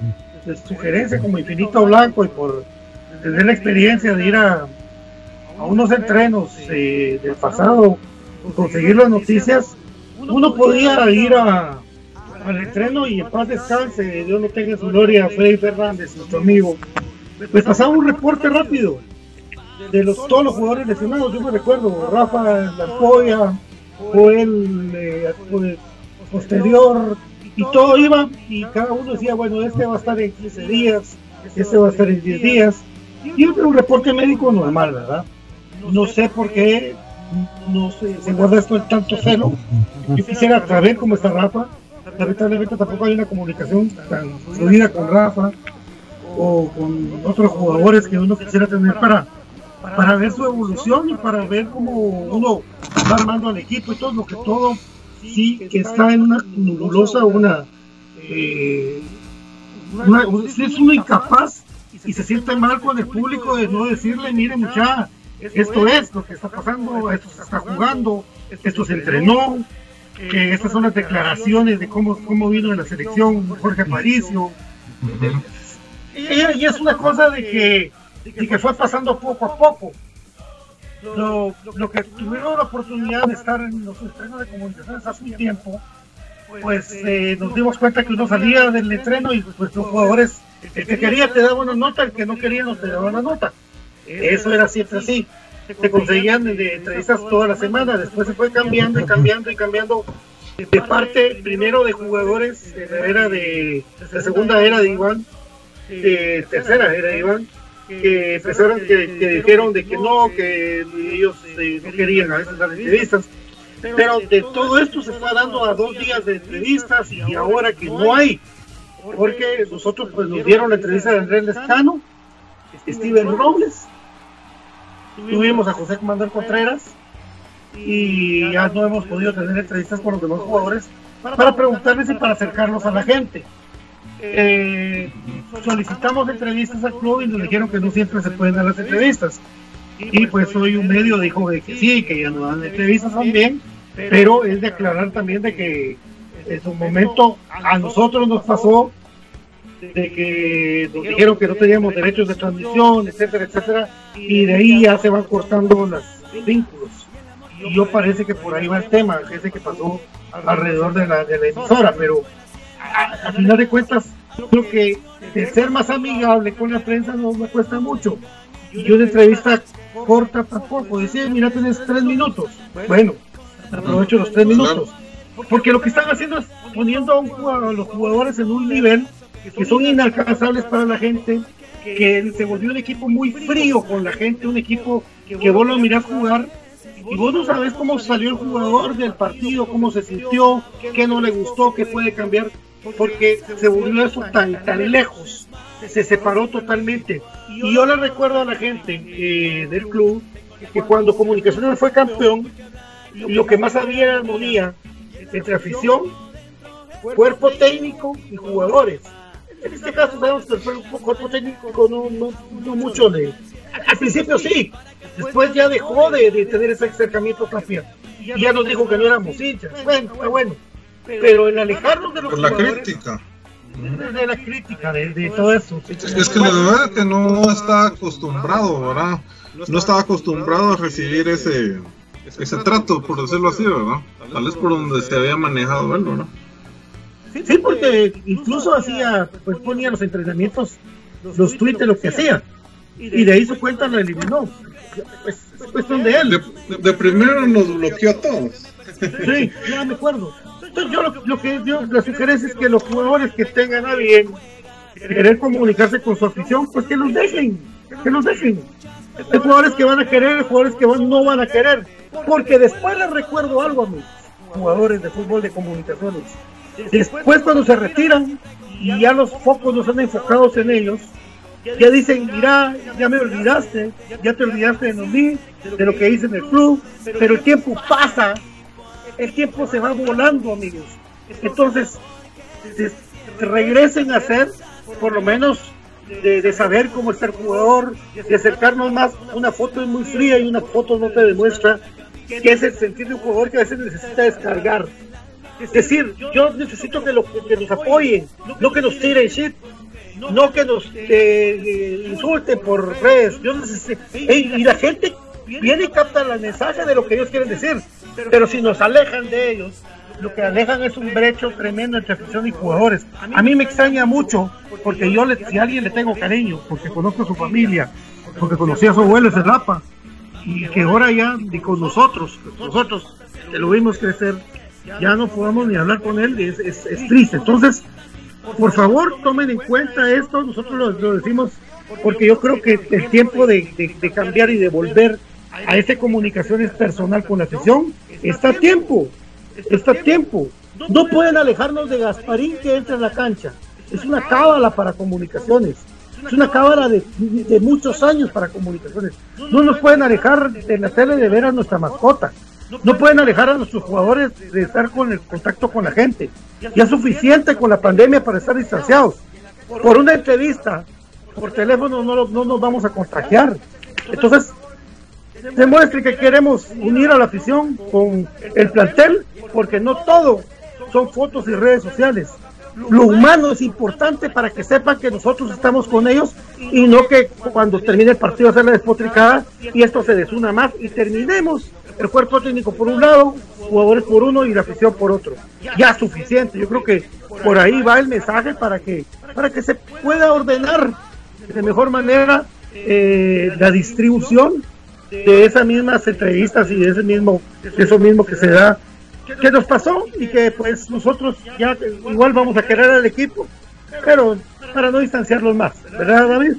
[SPEAKER 1] de sugerencia como Infinito Blanco y por tener la experiencia de ir a, a unos entrenos eh, del pasado, conseguir las noticias, uno podía ir a, al entreno y en paz descanse, Dios lo tenga en su gloria, Freddy Fernández, nuestro amigo. Pues pasaba un reporte rápido de los, todos los jugadores lesionados, yo me recuerdo, Rafa Lancoya, Joel eh, pues, posterior, y todo iba, y cada uno decía, bueno, este va a estar en 15 días, este va a estar en 10 días, y era un reporte médico normal, ¿verdad? No sé por qué no se, se guarda esto en tanto celo. Yo quisiera saber cómo está Rafa. Lamentablemente tampoco hay una comunicación tan fluida con Rafa o con otros jugadores que uno quisiera tener para, para ver su evolución y para ver cómo uno va armando al equipo y todo lo que todo sí que está en una nebulosa, una, eh, una es uno incapaz y se siente mal con el público de no decirle, mire mucha, esto es lo que está pasando, esto se está jugando, esto se entrenó, que estas son las declaraciones de cómo, cómo vino en la selección Jorge Aparicio. Y, es una cosa de que, de que fue pasando poco a poco. Lo, lo que tuvieron la oportunidad de estar en los estrenos de comunicaciones hace un tiempo, pues eh, nos dimos cuenta que uno salía del estreno y pues los jugadores, el que quería te daba una nota, el que no quería no te daba una nota. Eso era siempre así. Te conseguían de, entrevistas toda la semana, después se fue cambiando y cambiando y cambiando de parte primero de jugadores de la era de la segunda era de Iván, de tercera era de Iván, que empezaron que, dijeron de que no, que ellos eh, no querían a veces dar entrevistas. Pero de todo esto se fue dando a dos días de entrevistas y ahora que no hay, porque nosotros pues nos dieron la entrevista de Andrés Lescano, Steven Robles, tuvimos a José Comandante Contreras y ya no hemos podido tener entrevistas con los demás jugadores para preguntarles y para acercarnos a la gente. Eh, solicitamos entrevistas al club y nos dijeron que no siempre se pueden dar las entrevistas. Y pues hoy un medio dijo de que sí, que ya no dan entrevistas también, pero es de aclarar también de que en su momento a nosotros nos pasó de que nos dijeron que no teníamos derechos de transmisión, etcétera, etcétera, y de ahí ya se van cortando los vínculos. Y yo parece que por ahí va el tema, ese que pasó alrededor de la, de la emisora, pero a, final de cuentas, creo que el ser más amigable con la prensa no me cuesta mucho. Y yo una entrevista corta tampoco, decía, mira, tienes tres minutos. Bueno, aprovecho los tres minutos. Porque lo que están haciendo es poniendo a, los jugadores en un nivel que son inalcanzables para la gente, que se volvió un equipo muy frío con la gente, un equipo que vos lo mirás jugar y vos no sabes cómo salió el jugador del partido, cómo se sintió, qué no le gustó, qué puede cambiar, porque se volvió eso tan, tan lejos, se separó totalmente. Y yo le recuerdo a la gente eh, del club que cuando Comunicaciones fue campeón, lo que más había era armonía entre afición, cuerpo técnico y jugadores. En este caso sabemos que el cuerpo técnico no, no, no mucho de... Al principio sí, después ya dejó de, tener ese acercamiento también. Y ya nos dijo que no éramos hinchas. Bueno, fue bueno. Pero en alejarnos de los
[SPEAKER 5] Por la crítica.
[SPEAKER 1] De, la crítica, de, todo eso.
[SPEAKER 5] Es que la verdad es que no está acostumbrado, ¿verdad? No estaba acostumbrado a recibir ese ese trato, por decirlo así, ¿verdad? Tal vez por donde se había manejado él, ¿verdad?
[SPEAKER 1] Sí, porque incluso hacía, pues ponía los entrenamientos, los tweets, lo que hacía. Y de ahí su cuenta lo eliminó. Pues es cuestión de él.
[SPEAKER 5] De, primero nos bloqueó a todos.
[SPEAKER 1] Sí, ya me acuerdo. Entonces yo lo, que yo, la sugerencia es que los jugadores que tengan a bien querer comunicarse con su afición, pues que los dejen, que los dejen. Hay jugadores que van a querer, hay jugadores que no van a querer. Porque después les recuerdo algo a mis jugadores de fútbol de comunicaciones. Después cuando se retiran y ya los focos no están enfocados en ellos, ya dicen, mira, ya me olvidaste, ya te olvidaste de mí, de lo que hice en el club, pero el tiempo pasa, el tiempo se va volando, amigos. Entonces, regresen a ser, por lo menos, de, saber cómo está el jugador, de acercarnos más. Una foto es muy fría y una foto no te demuestra que es el sentir de un jugador que a veces necesita descargar. Es decir, yo necesito que, lo, que nos apoyen, no que nos tiren shit, no que nos eh, insulten por redes. Yo y la gente viene y capta el mensaje de lo que ellos quieren decir, pero si nos alejan de ellos, lo que alejan es un brecho tremendo entre afición y jugadores. A mí me extraña mucho, porque yo, le, si a alguien le tengo cariño, porque conozco a su familia, porque conocí a su abuelo, ese Rapa, y que ahora ya, con nosotros, nosotros que lo vimos crecer, ya no podamos ni hablar con él, es, es triste. Entonces, por favor, tomen en cuenta esto, nosotros lo, decimos porque yo creo que el tiempo de, cambiar y de volver a esa comunicación es personal con la afición está a tiempo, está a tiempo. No pueden alejarnos de Gasparín que entra en la cancha. Es una cábala para comunicaciones. Es una cábala de, muchos años para comunicaciones. No nos pueden alejar de la tele de ver a nuestra mascota. No pueden alejar a nuestros jugadores de estar con el contacto con la gente. Ya es suficiente con la pandemia para estar distanciados. Por una entrevista, por teléfono, no, no nos vamos a contagiar. Entonces, demuestre que queremos unir a la afición con el plantel, porque no todo son fotos y redes sociales. Lo humano es importante para que sepan que nosotros estamos con ellos y no que cuando termine el partido hacer la despotricada y esto se desuna más y terminemos el cuerpo técnico por un lado, jugadores por uno y la afición por otro. Ya suficiente. Yo creo que por ahí va el mensaje para que, para que se pueda ordenar de mejor manera eh, la distribución de esas mismas entrevistas y de ese mismo, eso mismo que se da que nos pasó y que pues nosotros ya igual vamos a querer al equipo, pero para no distanciarlos más, ¿verdad David?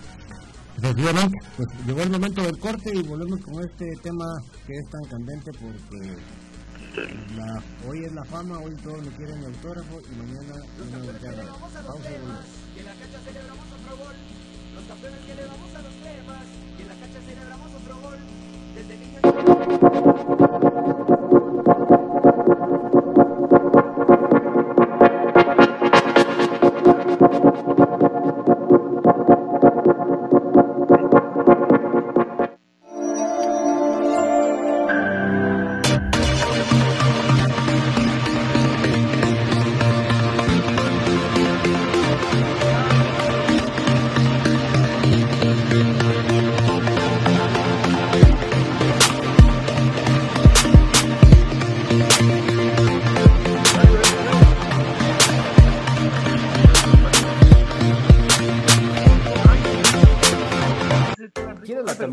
[SPEAKER 7] Efectivamente, pues llegó el momento del corte y volvemos con este tema que es tan candente porque la, hoy es la fama, hoy todos le quieren autógrafo y mañana una volteada. Pausa y volvemos.
[SPEAKER 8] Y en la cancha celebramos otro gol. Los campeones que le damos a los cremas. Y en la cancha celebramos otro gol. Desde niños.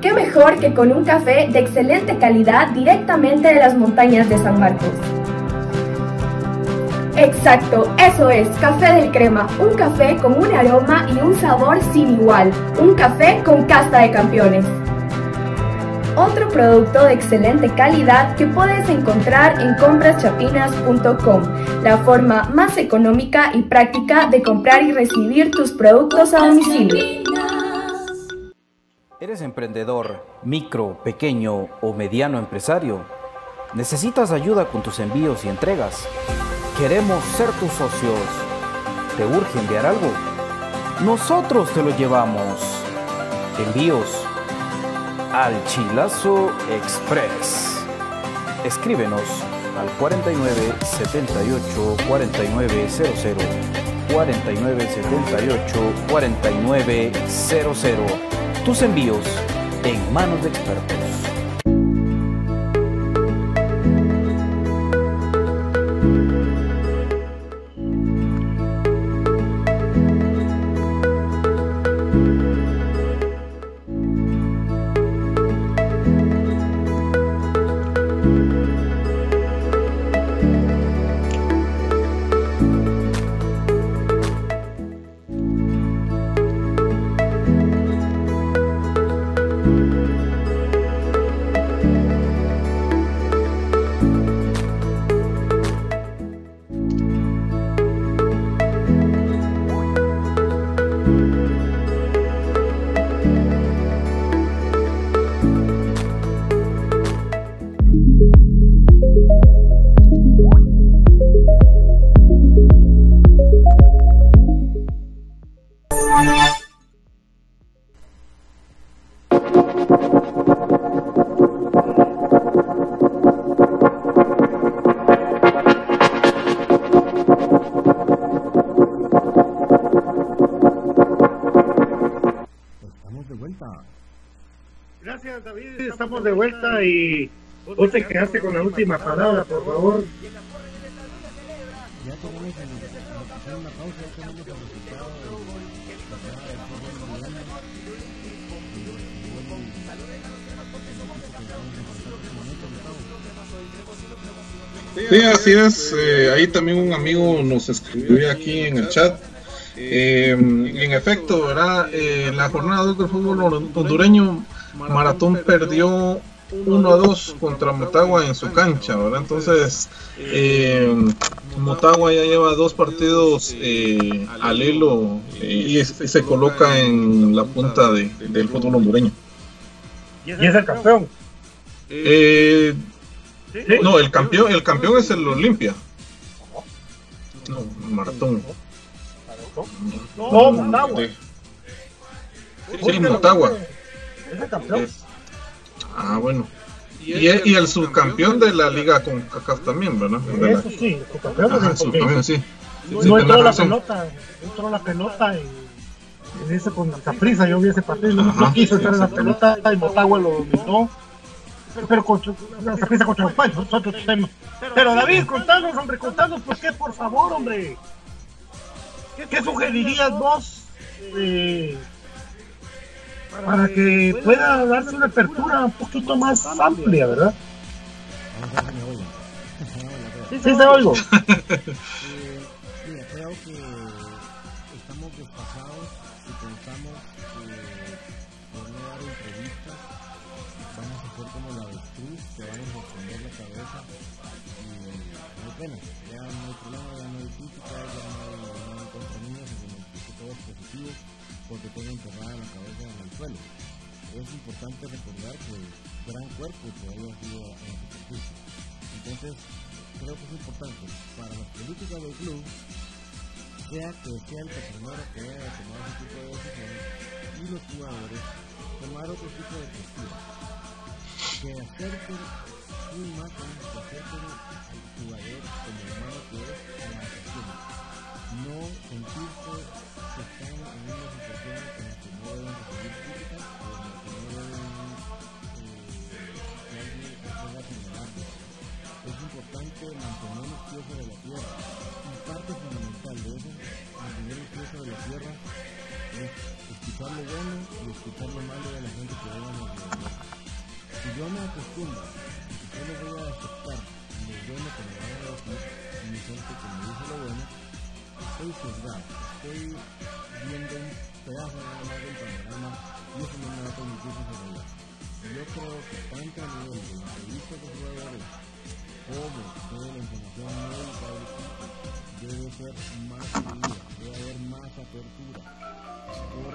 [SPEAKER 4] ¿Qué mejor que con un café de excelente calidad directamente de las montañas de San Marcos? Exacto, eso es, Café del Crema, un café con un aroma y un sabor sin igual, un café con casta de campeones. Otro producto de excelente calidad que puedes encontrar en compraschapinas.com, la forma más económica y práctica de comprar y recibir tus productos a domicilio.
[SPEAKER 3] ¿Eres emprendedor, micro, pequeño o mediano empresario? ¿Necesitas ayuda con tus envíos y entregas? Queremos ser tus socios. ¿Te urge enviar algo? Nosotros te lo llevamos. Envíos al Chilazo Express. Escríbenos al 49 78 4900 49 78 4900. Tus envíos en manos de expertos.
[SPEAKER 1] Te quedaste con la última palabra, por favor.
[SPEAKER 7] Ya tenemos hacer una pausa, ya tenemos el resultado.
[SPEAKER 5] Sí, así es. eh, ahí también un amigo nos escribió aquí en el chat. Eh, en efecto, ¿verdad? Eh, la jornada 2 del fútbol hondureño, Maratón perdió 1 a 2 contra Motagua en su cancha, ¿verdad? Entonces, eh, Motagua ya lleva dos partidos eh, al hilo eh, y es- se coloca en la punta de- del fútbol hondureño.
[SPEAKER 1] Y es el campeón.
[SPEAKER 5] Eh, no, el campeón, el campeón es el Olimpia. No, Maratón.
[SPEAKER 1] No, Motagua.
[SPEAKER 5] Sí, Motagua.
[SPEAKER 1] Es el campeón.
[SPEAKER 5] Ah, bueno. Y, y el subcampeón de la liga con CACAF también, ¿verdad?
[SPEAKER 1] Eso sí, su campeón,
[SPEAKER 5] Ajá, subcampeón, sí. Sí,
[SPEAKER 1] no entró la pelota, entró la pelota y en ese con prisa yo vi ese partido, no,
[SPEAKER 5] Ajá,
[SPEAKER 1] no quiso
[SPEAKER 5] sí,
[SPEAKER 1] entrar en la pelota y Motagua lo dominó. Pero, contra, la contra los Panchos es otro tema. Pero David, contanos, hombre, contanos por qué, por favor, hombre. ¿Qué, qué sugerirías vos eh, para que pueda darse una apertura un poquito más amplia, verdad? Sí, te oigo.
[SPEAKER 7] porque tengo enterrada la cabeza en el suelo. Es importante recordar que gran cuerpo todavía sigue en la superficie. Entonces, creo que es importante para las políticas del club, sea que sea el personero que haya tomado ese tipo de decisiones y los jugadores tomar otro tipo de postura. Que acerquen su imagen, que acerquen al jugador como humano que es a la afición. No sentirse que están en una lo bueno y escuchar lo malo de la gente que venga a. Si yo me acostumbro, si solo voy a aceptar lo bueno que me van a decir, mi gente que me dice lo bueno, estoy sesgado, estoy viendo un pedazo nada más del panorama y eso no me va a permitir desarrollar. Yo creo que tanto a nivel de entrevistas de jugadores como de la información médica debe ser más fluida, debe haber más apertura por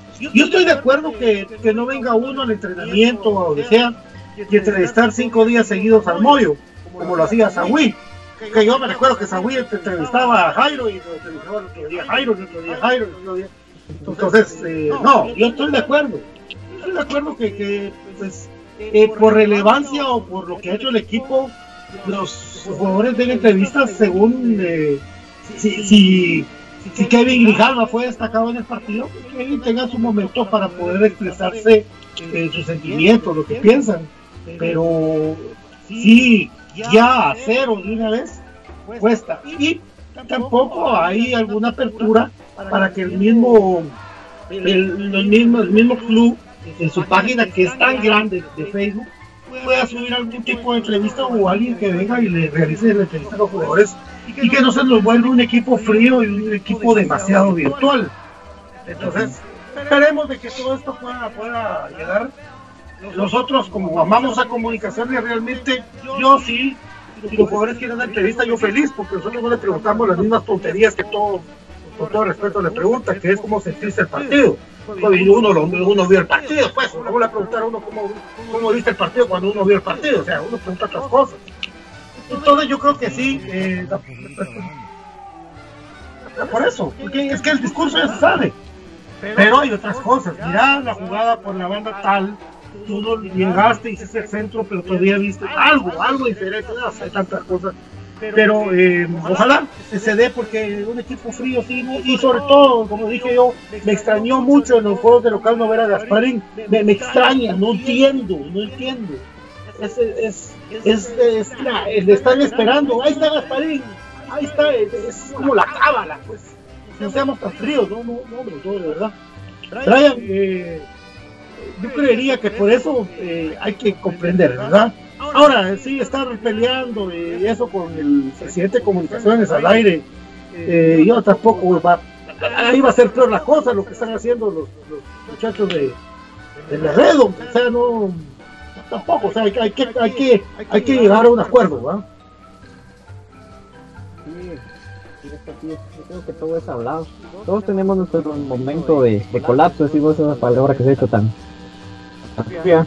[SPEAKER 1] Yo estoy de acuerdo que, que no venga uno al entrenamiento o donde sea y entrevistar cinco días seguidos al Moyo, como lo hacía Saúl. Que yo me recuerdo que Saúl entrevistaba a Jairo y lo entrevistaba el otro día Jairo, el otro día Jairo. Entonces, eh, no, yo estoy de acuerdo. Estoy de acuerdo que, que pues, eh, por relevancia o por lo que ha hecho el equipo, los jugadores den entrevistas según eh, si, si Kevin Grijalva fue destacado en el partido, que Kevin tenga su momento para poder expresarse en sus sentimientos, lo que piensan. Pero sí, ya hacerlo de una vez cuesta. Y tampoco hay alguna apertura para que el mismo, el, el mismo, el mismo club en su página que es tan grande de Facebook pueda subir algún tipo de entrevista o alguien que venga y le realice la entrevista a los jugadores y que no se nos vuelva un equipo frío y un equipo demasiado virtual. Entonces, esperemos de que todo esto pueda, llegar. Nosotros, como amamos a comunicación, y realmente yo sí, los jugadores quieren una entrevista, yo feliz, porque nosotros no le preguntamos las mismas tonterías que todos, con todo respeto, le preguntan, que es cómo sentirse el partido. Uno, lo- uno vio el partido, pues, ¿cómo le preguntar a uno cómo, cómo viste el partido cuando uno vio el partido? O sea, uno pregunta otras cosas. Entonces yo creo que sí, eh, por eso, porque es que el discurso ya se sabe. Pero hay otras cosas. Mira la jugada por la banda tal, tú no llegaste, hiciste el centro, pero todavía viste algo, algo diferente, no sé, tantas cosas. Pero eh, ojalá se dé porque un equipo frío sí, y sobre todo, como dije yo, me extrañó mucho en los juegos de local no ver a Gasparín, me, me extraña, no entiendo, no entiendo. Es, es, es la- le están esperando, ahí está Gasparín, ahí está, es, es como la cábala, pues. No seamos tan fríos, no, no, no, hombre, todo de verdad. Brian, eh, yo creería que por eso eh, hay que comprender, ¿verdad? Ahora, sí, estar peleando eso con el presidente de comunicaciones al aire, eh, yo tampoco va, ahí va a ser peor la cosa, lo que están haciendo los, muchachos de, de o sea, no, tampoco, o sea, hay, hay que, hay, que, hay que llegar a un acuerdo, ¿va?
[SPEAKER 2] Sí, yo creo que todo es hablado. Todos tenemos nuestro momento de, de colapso, decimos esa palabra que se ha hecho tan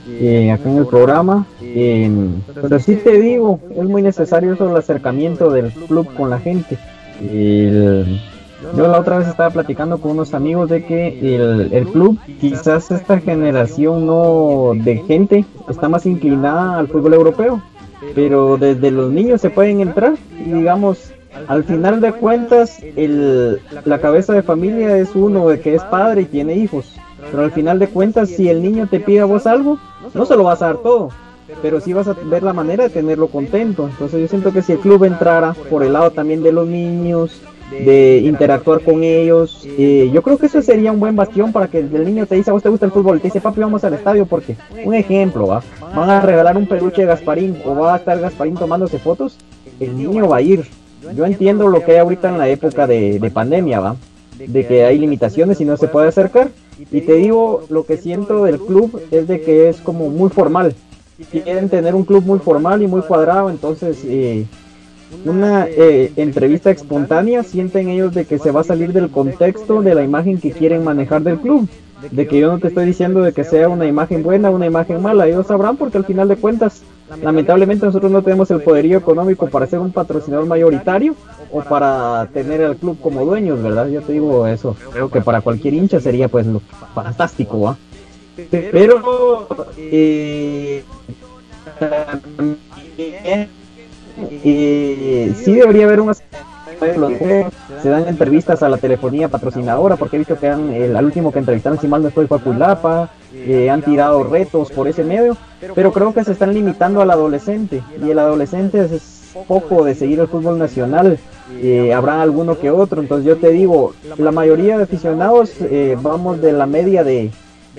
[SPEAKER 2] eh, acá en el programa. Eh, pero sí te digo, es muy necesario eso el acercamiento del club con la gente. El- yo la otra vez estaba platicando con unos amigos de que el, el club, quizás esta generación no de gente está más inclinada al fútbol europeo, pero desde los niños se pueden entrar y digamos, al final de cuentas, el, la cabeza de familia es uno de que es padre y tiene hijos, pero al final de cuentas, si el niño te pide a vos algo, no se lo vas a dar todo. Pero sí vas a ver la manera de tenerlo contento. Entonces yo siento que si el club entrara por el lado también de los niños, de interactuar con ellos. eh, yo creo que eso sería un buen bastión para que el niño te dice, a vos te gusta el fútbol, te dice, papi, vamos al estadio porque, un ejemplo, ¿va? van a regalar un peluche de Gasparín o va a estar Gasparín tomándose fotos, el niño va a ir. Yo entiendo lo que hay ahorita en la época de, de pandemia, ¿va? De que hay limitaciones y no se puede acercar. Y te digo, lo que siento del club es de que es como muy formal. Quieren tener un club muy formal y muy cuadrado, entonces eh, una eh, entrevista espontánea sienten ellos de que se va a salir del contexto de la imagen que quieren manejar del club. De que yo no te estoy diciendo de que sea una imagen buena una imagen mala, ellos sabrán porque al final de cuentas, lamentablemente nosotros no tenemos el poderío económico para ser un patrocinador mayoritario o para tener al club como dueños, ¿verdad? Yo te digo eso, creo que para cualquier hincha sería pues lo fantástico. Pero eh, también, eh, sí debería haber unas se dan entrevistas a la telefonía patrocinadora porque he visto que han, el, al último que entrevistaron si mal no estoy fue a Culapa eh, han tirado retos por ese medio pero creo que se están limitando al adolescente y el adolescente es, es poco de seguir el fútbol nacional eh, habrá alguno que otro entonces yo te digo la mayoría de aficionados eh, vamos de la media de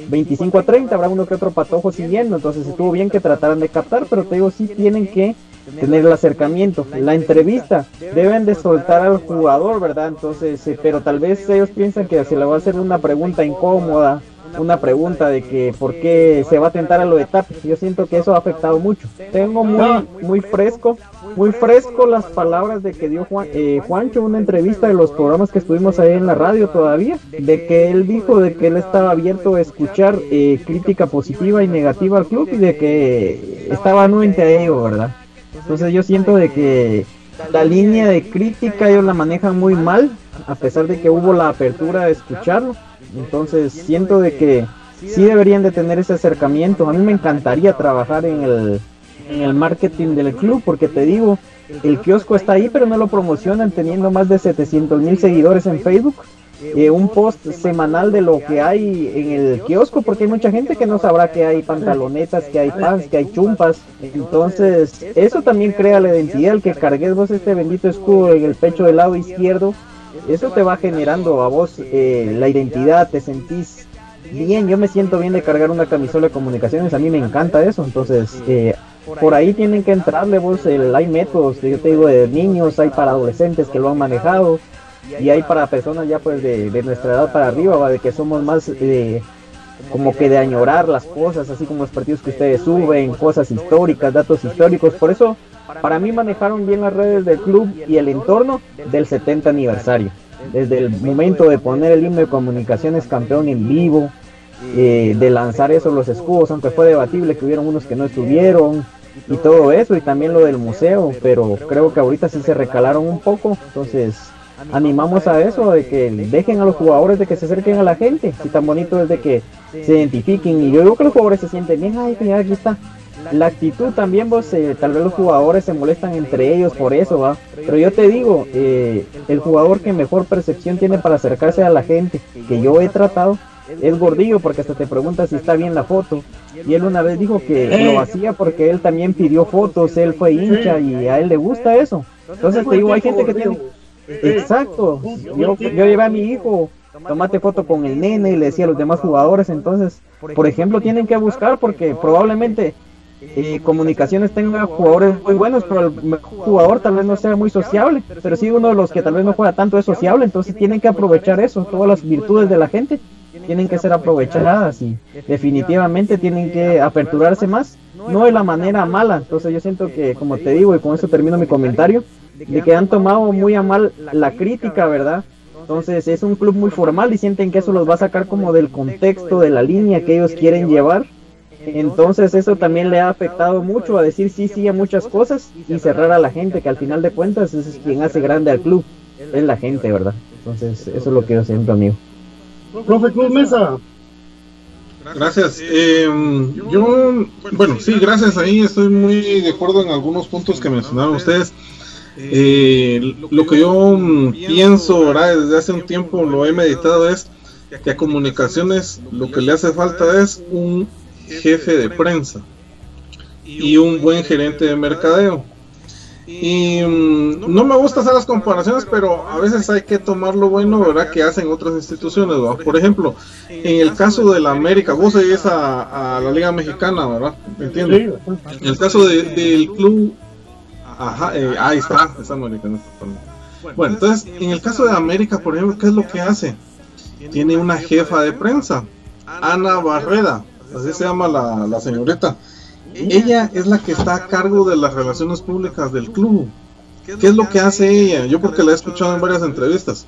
[SPEAKER 2] 25 a 30 habrá uno que otro patojo siguiendo entonces estuvo bien que trataran de captar pero te digo sí tienen que tener el acercamiento. La entrevista deben de soltar al jugador, ¿verdad? Entonces, eh, pero tal vez ellos piensan que se le va a hacer una pregunta incómoda, una pregunta de que por qué se va a tentar a lo de TAP. Yo siento que eso ha afectado mucho. Tengo muy, muy fresco, muy fresco las palabras de que dio Juan, eh, Juancho una entrevista de los programas que estuvimos ahí en la radio todavía, de que él dijo de que él estaba abierto a escuchar eh, crítica positiva y negativa al club y de que estaba anuente a ello, ¿verdad? Entonces yo siento de que la línea de crítica ellos la manejan muy mal, a pesar de que hubo la apertura de escucharlo. Entonces siento de que sí deberían de tener ese acercamiento. A mí me encantaría trabajar en el, en el marketing del club, porque te digo, el kiosco está ahí, pero no lo promocionan teniendo más de 700 mil seguidores en Facebook. Eh, un post semanal de lo que hay en el kiosco, porque hay mucha gente que no sabrá que hay pantalonetas, que hay pants, que hay chumpas. Entonces, eso también crea la identidad, el que cargues vos este bendito escudo en el pecho del lado izquierdo, eso te va generando a vos eh, la identidad, te sentís bien, yo me siento bien de cargar una camisola de comunicaciones, a mí me encanta eso, entonces eh, por ahí tienen que entrarle vos, el, hay métodos, yo te digo, de niños, hay para adolescentes que lo han manejado, y hay para personas ya pues de, de nuestra edad para arriba, ¿va? de que somos más eh, como que de añorar las cosas, así como los partidos que ustedes suben, cosas históricas, datos históricos, por eso para mí manejaron bien las redes del club y el entorno del 70 aniversario, desde el momento de poner el himno de comunicaciones campeón en vivo, eh, de lanzar eso los escudos, aunque fue debatible que hubieron unos que no estuvieron y todo eso, y también lo del museo, pero creo que ahorita sí se recalaron un poco, entonces animamos a eso, de que dejen a los jugadores de que se acerquen a la gente, si tan bonito es de que se identifiquen, y yo digo que los jugadores se sienten bien, ay, mira, aquí está. La actitud también, vos, eh, tal vez los jugadores se molestan entre ellos por eso, va. Pero yo te digo, eh, el jugador que mejor percepción tiene para acercarse a la gente, que yo he tratado, es Gordillo, porque hasta te pregunta si está bien la foto. Y él una vez dijo que lo hacía porque él también pidió fotos, él fue hincha y a él le gusta eso. Entonces te digo, hay gente que tiene... Exacto. Yo, yo llevé a mi hijo, tomate foto con el nene y le decía a los demás jugadores. Entonces, por ejemplo, tienen que buscar porque probablemente eh, comunicaciones tenga jugadores muy buenos, pero el mejor jugador tal vez no sea muy sociable. Pero sí uno de los que tal vez no juega tanto es sociable. Entonces tienen que aprovechar eso. Todas las virtudes de la gente tienen que ser aprovechadas y definitivamente tienen que aperturarse más. no de la manera mala. Entonces yo siento que, como te digo, y con eso termino mi comentario, de que han tomado muy a mal la crítica, ¿verdad? Entonces es un club muy formal y sienten que eso los va a sacar como del contexto, de la línea que ellos quieren llevar. Entonces eso también le ha afectado mucho a decir sí, sí a muchas cosas y cerrar a la gente, que al final de cuentas es quien hace grande al club, es la gente, ¿verdad? Entonces eso es lo que yo siento, amigo.
[SPEAKER 1] Profe Cruz Mesa.
[SPEAKER 5] Gracias. Eh, yo, bueno, sí, gracias. Ahí estoy muy de acuerdo en algunos puntos que mencionaron ustedes. Eh, lo que yo mm, pienso ¿verdad? desde hace un tiempo, lo he meditado, es que a comunicaciones lo que le hace falta es un jefe de prensa y un buen gerente de mercadeo. Y mm, no me gusta hacer las comparaciones, pero a veces hay que tomar lo bueno, ¿verdad? Que hacen otras instituciones, ¿verdad? Por ejemplo, en el caso de la América, vos seguís a, a la Liga Mexicana, ¿verdad? ¿Me entiendes? En el caso de- del club, ajá, eh, ahí está, está americano. Bueno, entonces, en el caso de América, por ejemplo, ¿qué es lo que hace? Tiene una jefa de prensa, Ana Barreda, así se llama la, la señorita. Ella es la que está a cargo de las relaciones públicas del club. ¿Qué es lo que hace ella? Yo porque la he escuchado en varias entrevistas.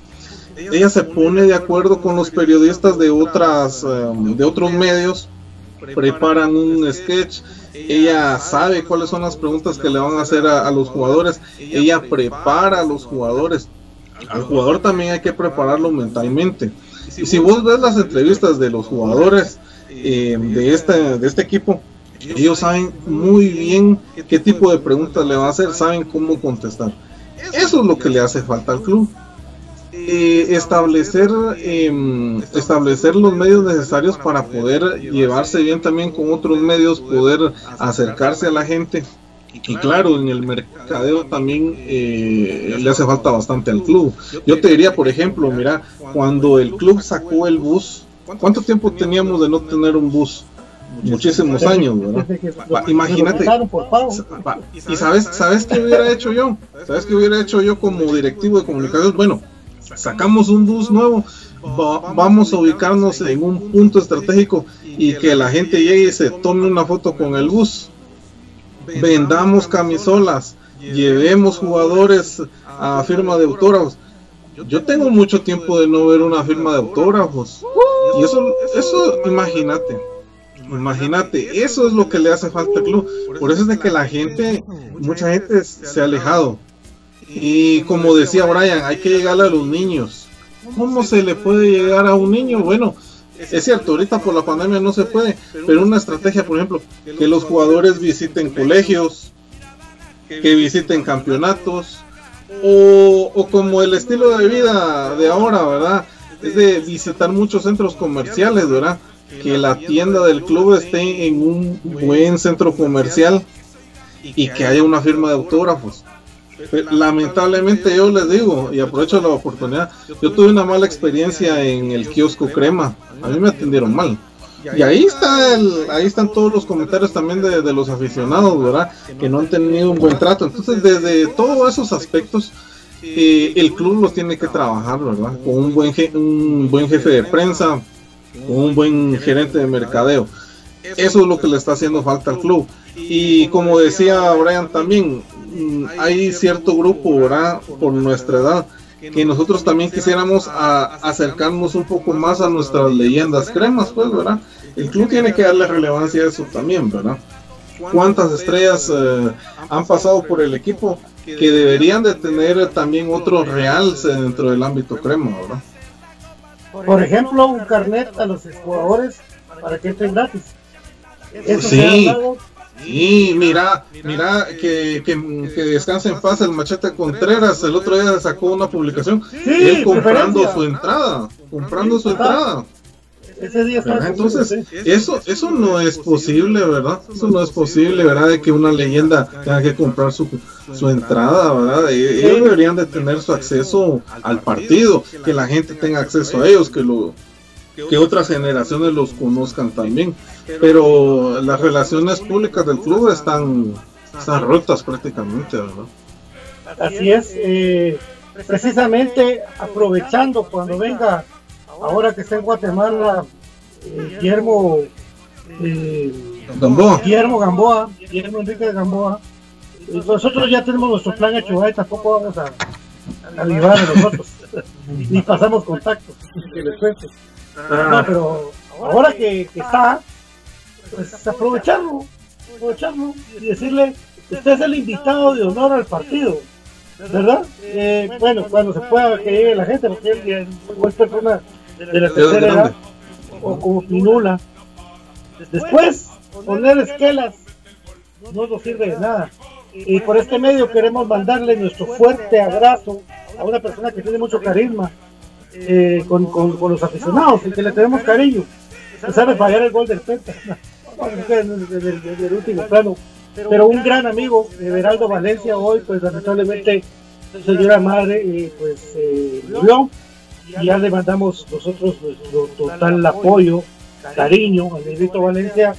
[SPEAKER 5] Ella se pone de acuerdo con los periodistas de otras eh, de otros medios, preparan un sketch, ella sabe cuáles son las preguntas que le van a hacer a, los jugadores, ella prepara a los jugadores. Al jugador también hay que prepararlo mentalmente. Y si vos ves las entrevistas de los jugadores eh, de este de este equipo, ellos saben muy bien qué tipo de preguntas le van a hacer, saben cómo contestar. Eso es lo que le hace falta al club. Eh, establecer em, establecer los medios necesarios para poder llevarse bien también con otros medios, poder acercarse a la gente. Y claro, en el mercadeo también eh, le hace falta bastante al club. Yo te diría, por ejemplo, mira, cuando el club sacó el bus, ¿cuánto tiempo teníamos de no tener un bus? Muchísimos años, imagínate. Y sabes, ¿sabes qué hubiera hecho yo? ¿Sabes qué hubiera hecho yo como directivo de comunicaciones? Bueno, sacamos un bus nuevo, va- vamos a ubicarnos en un punto estratégico y que la gente llegue y se tome una foto con el bus. Vendamos camisolas, llevemos jugadores a firma de autógrafos. Yo tengo mucho tiempo de no ver una firma de autógrafos. Y eso, eso, imagínate. Imagínate, eso es lo que le hace falta al club. Por eso es de que la gente, mucha gente se ha alejado. Y como decía Brian, hay que llegarle a los niños. ¿Cómo se le puede llegar a un niño? Bueno, es cierto, ahorita por la pandemia no se puede, pero una estrategia, por ejemplo, que los jugadores visiten colegios, que visiten campeonatos, o, o como el estilo de vida de ahora, ¿verdad? Es de visitar muchos centros comerciales, ¿verdad? Que la tienda del club esté en un buen centro comercial y que haya una firma de autógrafos. Pero, Lamentablemente yo les digo, y aprovecho la oportunidad, yo tuve una mala experiencia en el kiosco crema, a mí me atendieron mal. Y ahí está el, ahí están todos los comentarios también de, los aficionados, ¿verdad? Que no han tenido un buen trato. Entonces, desde todos esos aspectos, eh, el club los tiene que trabajar, ¿verdad? Con un buen, je- un buen jefe de prensa, con un buen gerente de mercadeo. Eso es lo que le está haciendo falta al club. Y como decía Brian también, hay cierto grupo, ¿verdad? Por nuestra edad, que nosotros también quisiéramos a- acercarnos un poco más a nuestras leyendas cremas, pues, ¿verdad? El club tiene que darle relevancia a eso también, ¿verdad? ¿Cuántas estrellas eh, han pasado por el equipo que deberían de tener también otro realce dentro del ámbito crema, ¿verdad?
[SPEAKER 1] Por ejemplo, un carnet a los jugadores para que entren gratis. Eso
[SPEAKER 5] Sí.
[SPEAKER 1] se ha hablado.
[SPEAKER 5] Y mira, mira que, que, que descanse en paz el machete Contreras. El otro día sacó una publicación. él comprando su entrada. Comprando su entrada.
[SPEAKER 1] Ese día.
[SPEAKER 5] Entonces, eso, eso no es posible, ¿verdad? Eso no es posible, ¿verdad? De que una leyenda tenga que comprar su, su entrada, ¿verdad? E- Ellos deberían de tener su acceso al partido, que la gente tenga acceso a ellos, que lo que otras generaciones los conozcan también. Pero las relaciones públicas del club están, están rotas prácticamente, ¿verdad?
[SPEAKER 1] Así es. eh, precisamente aprovechando cuando venga, ahora que está en Guatemala, eh, Guillermo eh,
[SPEAKER 5] Gamboa.
[SPEAKER 1] Guillermo Gamboa, Guillermo Enrique Gamboa. Nosotros ya tenemos nuestro plan hecho, ahí tampoco vamos a, a nosotros, ni pasamos contacto, que les No, pero ahora que, que está, pues aprovecharlo, aprovecharlo y decirle, usted es el invitado de honor al partido, ¿verdad? Eh, bueno, cuando se pueda que llegue la gente, porque él es persona de la tercera edad, o como Pinula. Después, poner esquelas no nos sirve de nada. Y por este medio queremos mandarle nuestro fuerte abrazo a una persona que tiene mucho carisma eh, con, con- con los aficionados y que le tenemos cariño. A pesar de fallar el gol del Penta, del, último plano. Pero un gran amigo, Everaldo Valencia, hoy, pues lamentablemente, señora madre, eh, pues eh, murió. Y ya le mandamos nosotros nuestro total apoyo, cariño al Negrito Valencia,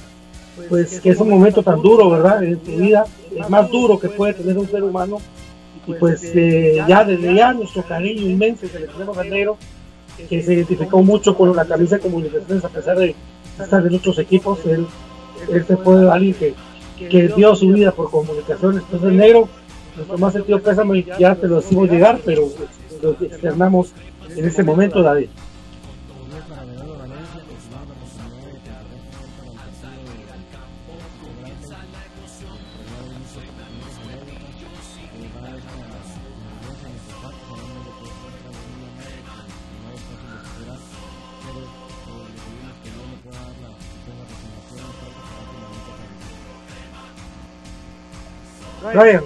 [SPEAKER 1] pues que es un momento tan duro, ¿verdad? En su vida, el más duro que puede tener un ser humano. Y pues eh, ya desde ya nuestro cariño inmenso que le tenemos al negro, que se identificó mucho con la camisa de comunicaciones a pesar de estar en otros equipos, él, él se fue alguien que, que dio su vida por comunicaciones. Entonces el negro, nuestro más sentido pésame, ya te lo decimos llegar, pero pues, lo externamos en ese momento, David. Brian.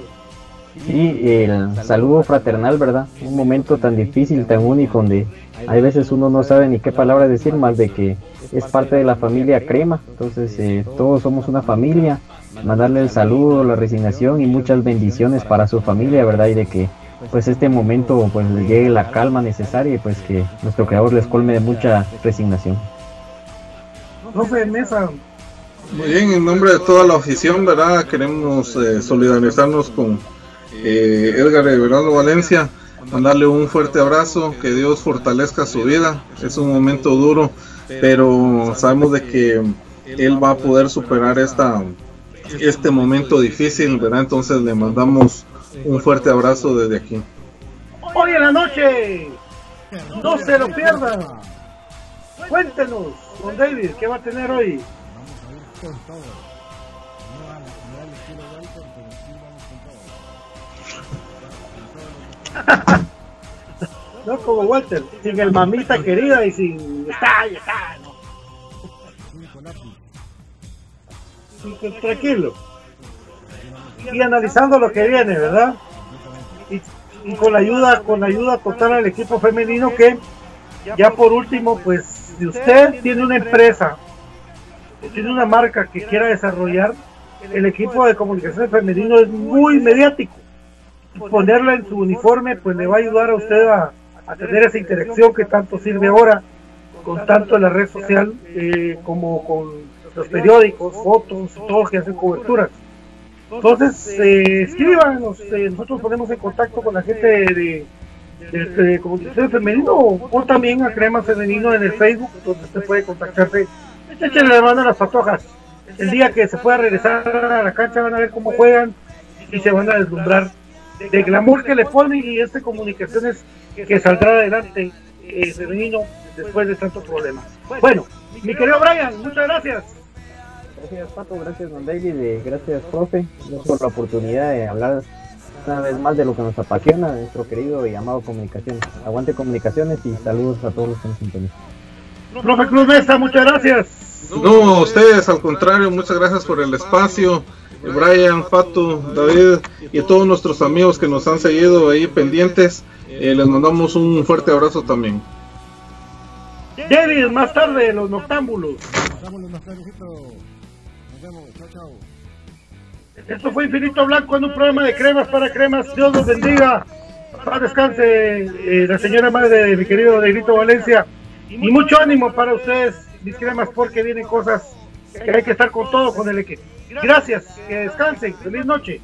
[SPEAKER 2] Y el saludo fraternal, ¿verdad? Un momento tan difícil, tan único, donde hay veces uno no sabe ni qué palabra decir más de que es parte de la familia Crema. Entonces, eh, todos somos una familia. Mandarle el saludo, la resignación y muchas bendiciones para su familia, ¿verdad? Y de que pues este momento pues les llegue la calma necesaria y pues que nuestro creador les colme de mucha resignación.
[SPEAKER 1] Profe Mesa,
[SPEAKER 5] Muy bien, en nombre de toda la afición, ¿verdad? Queremos eh, solidarizarnos con eh, Edgar Everaldo Valencia, mandarle un fuerte abrazo, que Dios fortalezca su vida. Es un momento duro, pero sabemos de que él va a poder superar esta, este momento difícil, ¿verdad? Entonces le mandamos un fuerte abrazo desde aquí.
[SPEAKER 1] hoy en la noche, no se lo pierdan. Cuéntenos, don David, ¿qué va a tener hoy?
[SPEAKER 7] No
[SPEAKER 1] como Walter, sin el mamita querida y sin. Sí, tranquilo. Y analizando lo que viene, ¿verdad? Y, y con la ayuda, con la ayuda total al equipo femenino que ya por último, pues si usted tiene una empresa, tiene una marca que quiera desarrollar, el equipo de comunicación femenino es muy mediático. Ponerla en su uniforme, pues le va a ayudar a usted a, tener esa interacción que tanto sirve ahora, con tanto la red social eh, como con los periódicos, fotos, todos que hacen coberturas. Entonces, eh, eh, nosotros ponemos en contacto con la gente de, de, de comunicación femenino o también a Crema Femenino en el Facebook, donde usted puede contactarse. Échenle la mano a las patojas. El día que se pueda regresar a la cancha van a ver cómo juegan y se van a deslumbrar de glamour que le ponen y este comunicaciones que saldrá adelante eh, femenino después de tantos problemas. Bueno, mi querido Brian, muchas gracias.
[SPEAKER 2] Gracias Pato, gracias Don David, gracias profe, gracias por la oportunidad de hablar una vez más de lo que nos apasiona, nuestro querido y amado comunicaciones. Aguante comunicaciones y saludos a todos los que nos sintonizan.
[SPEAKER 1] Profe Cruz Mesa, muchas gracias.
[SPEAKER 5] No, a ustedes, al contrario, muchas gracias por el espacio. Brian, Pato, David y a todos nuestros amigos que nos han seguido ahí pendientes, eh, les mandamos un fuerte abrazo también.
[SPEAKER 1] David, más tarde, los noctámbulos.
[SPEAKER 7] Pasámosle más tardecito. Nos vemos. Chao, chao.
[SPEAKER 1] Esto fue Infinito Blanco en un programa de cremas para cremas. Dios los bendiga. Paz descanse eh, la señora madre de mi querido Negrito Valencia. Y mucho ánimo para ustedes, mis cremas, porque vienen cosas que hay que estar con todo con el equipo. Gracias, que descansen. Feliz noche.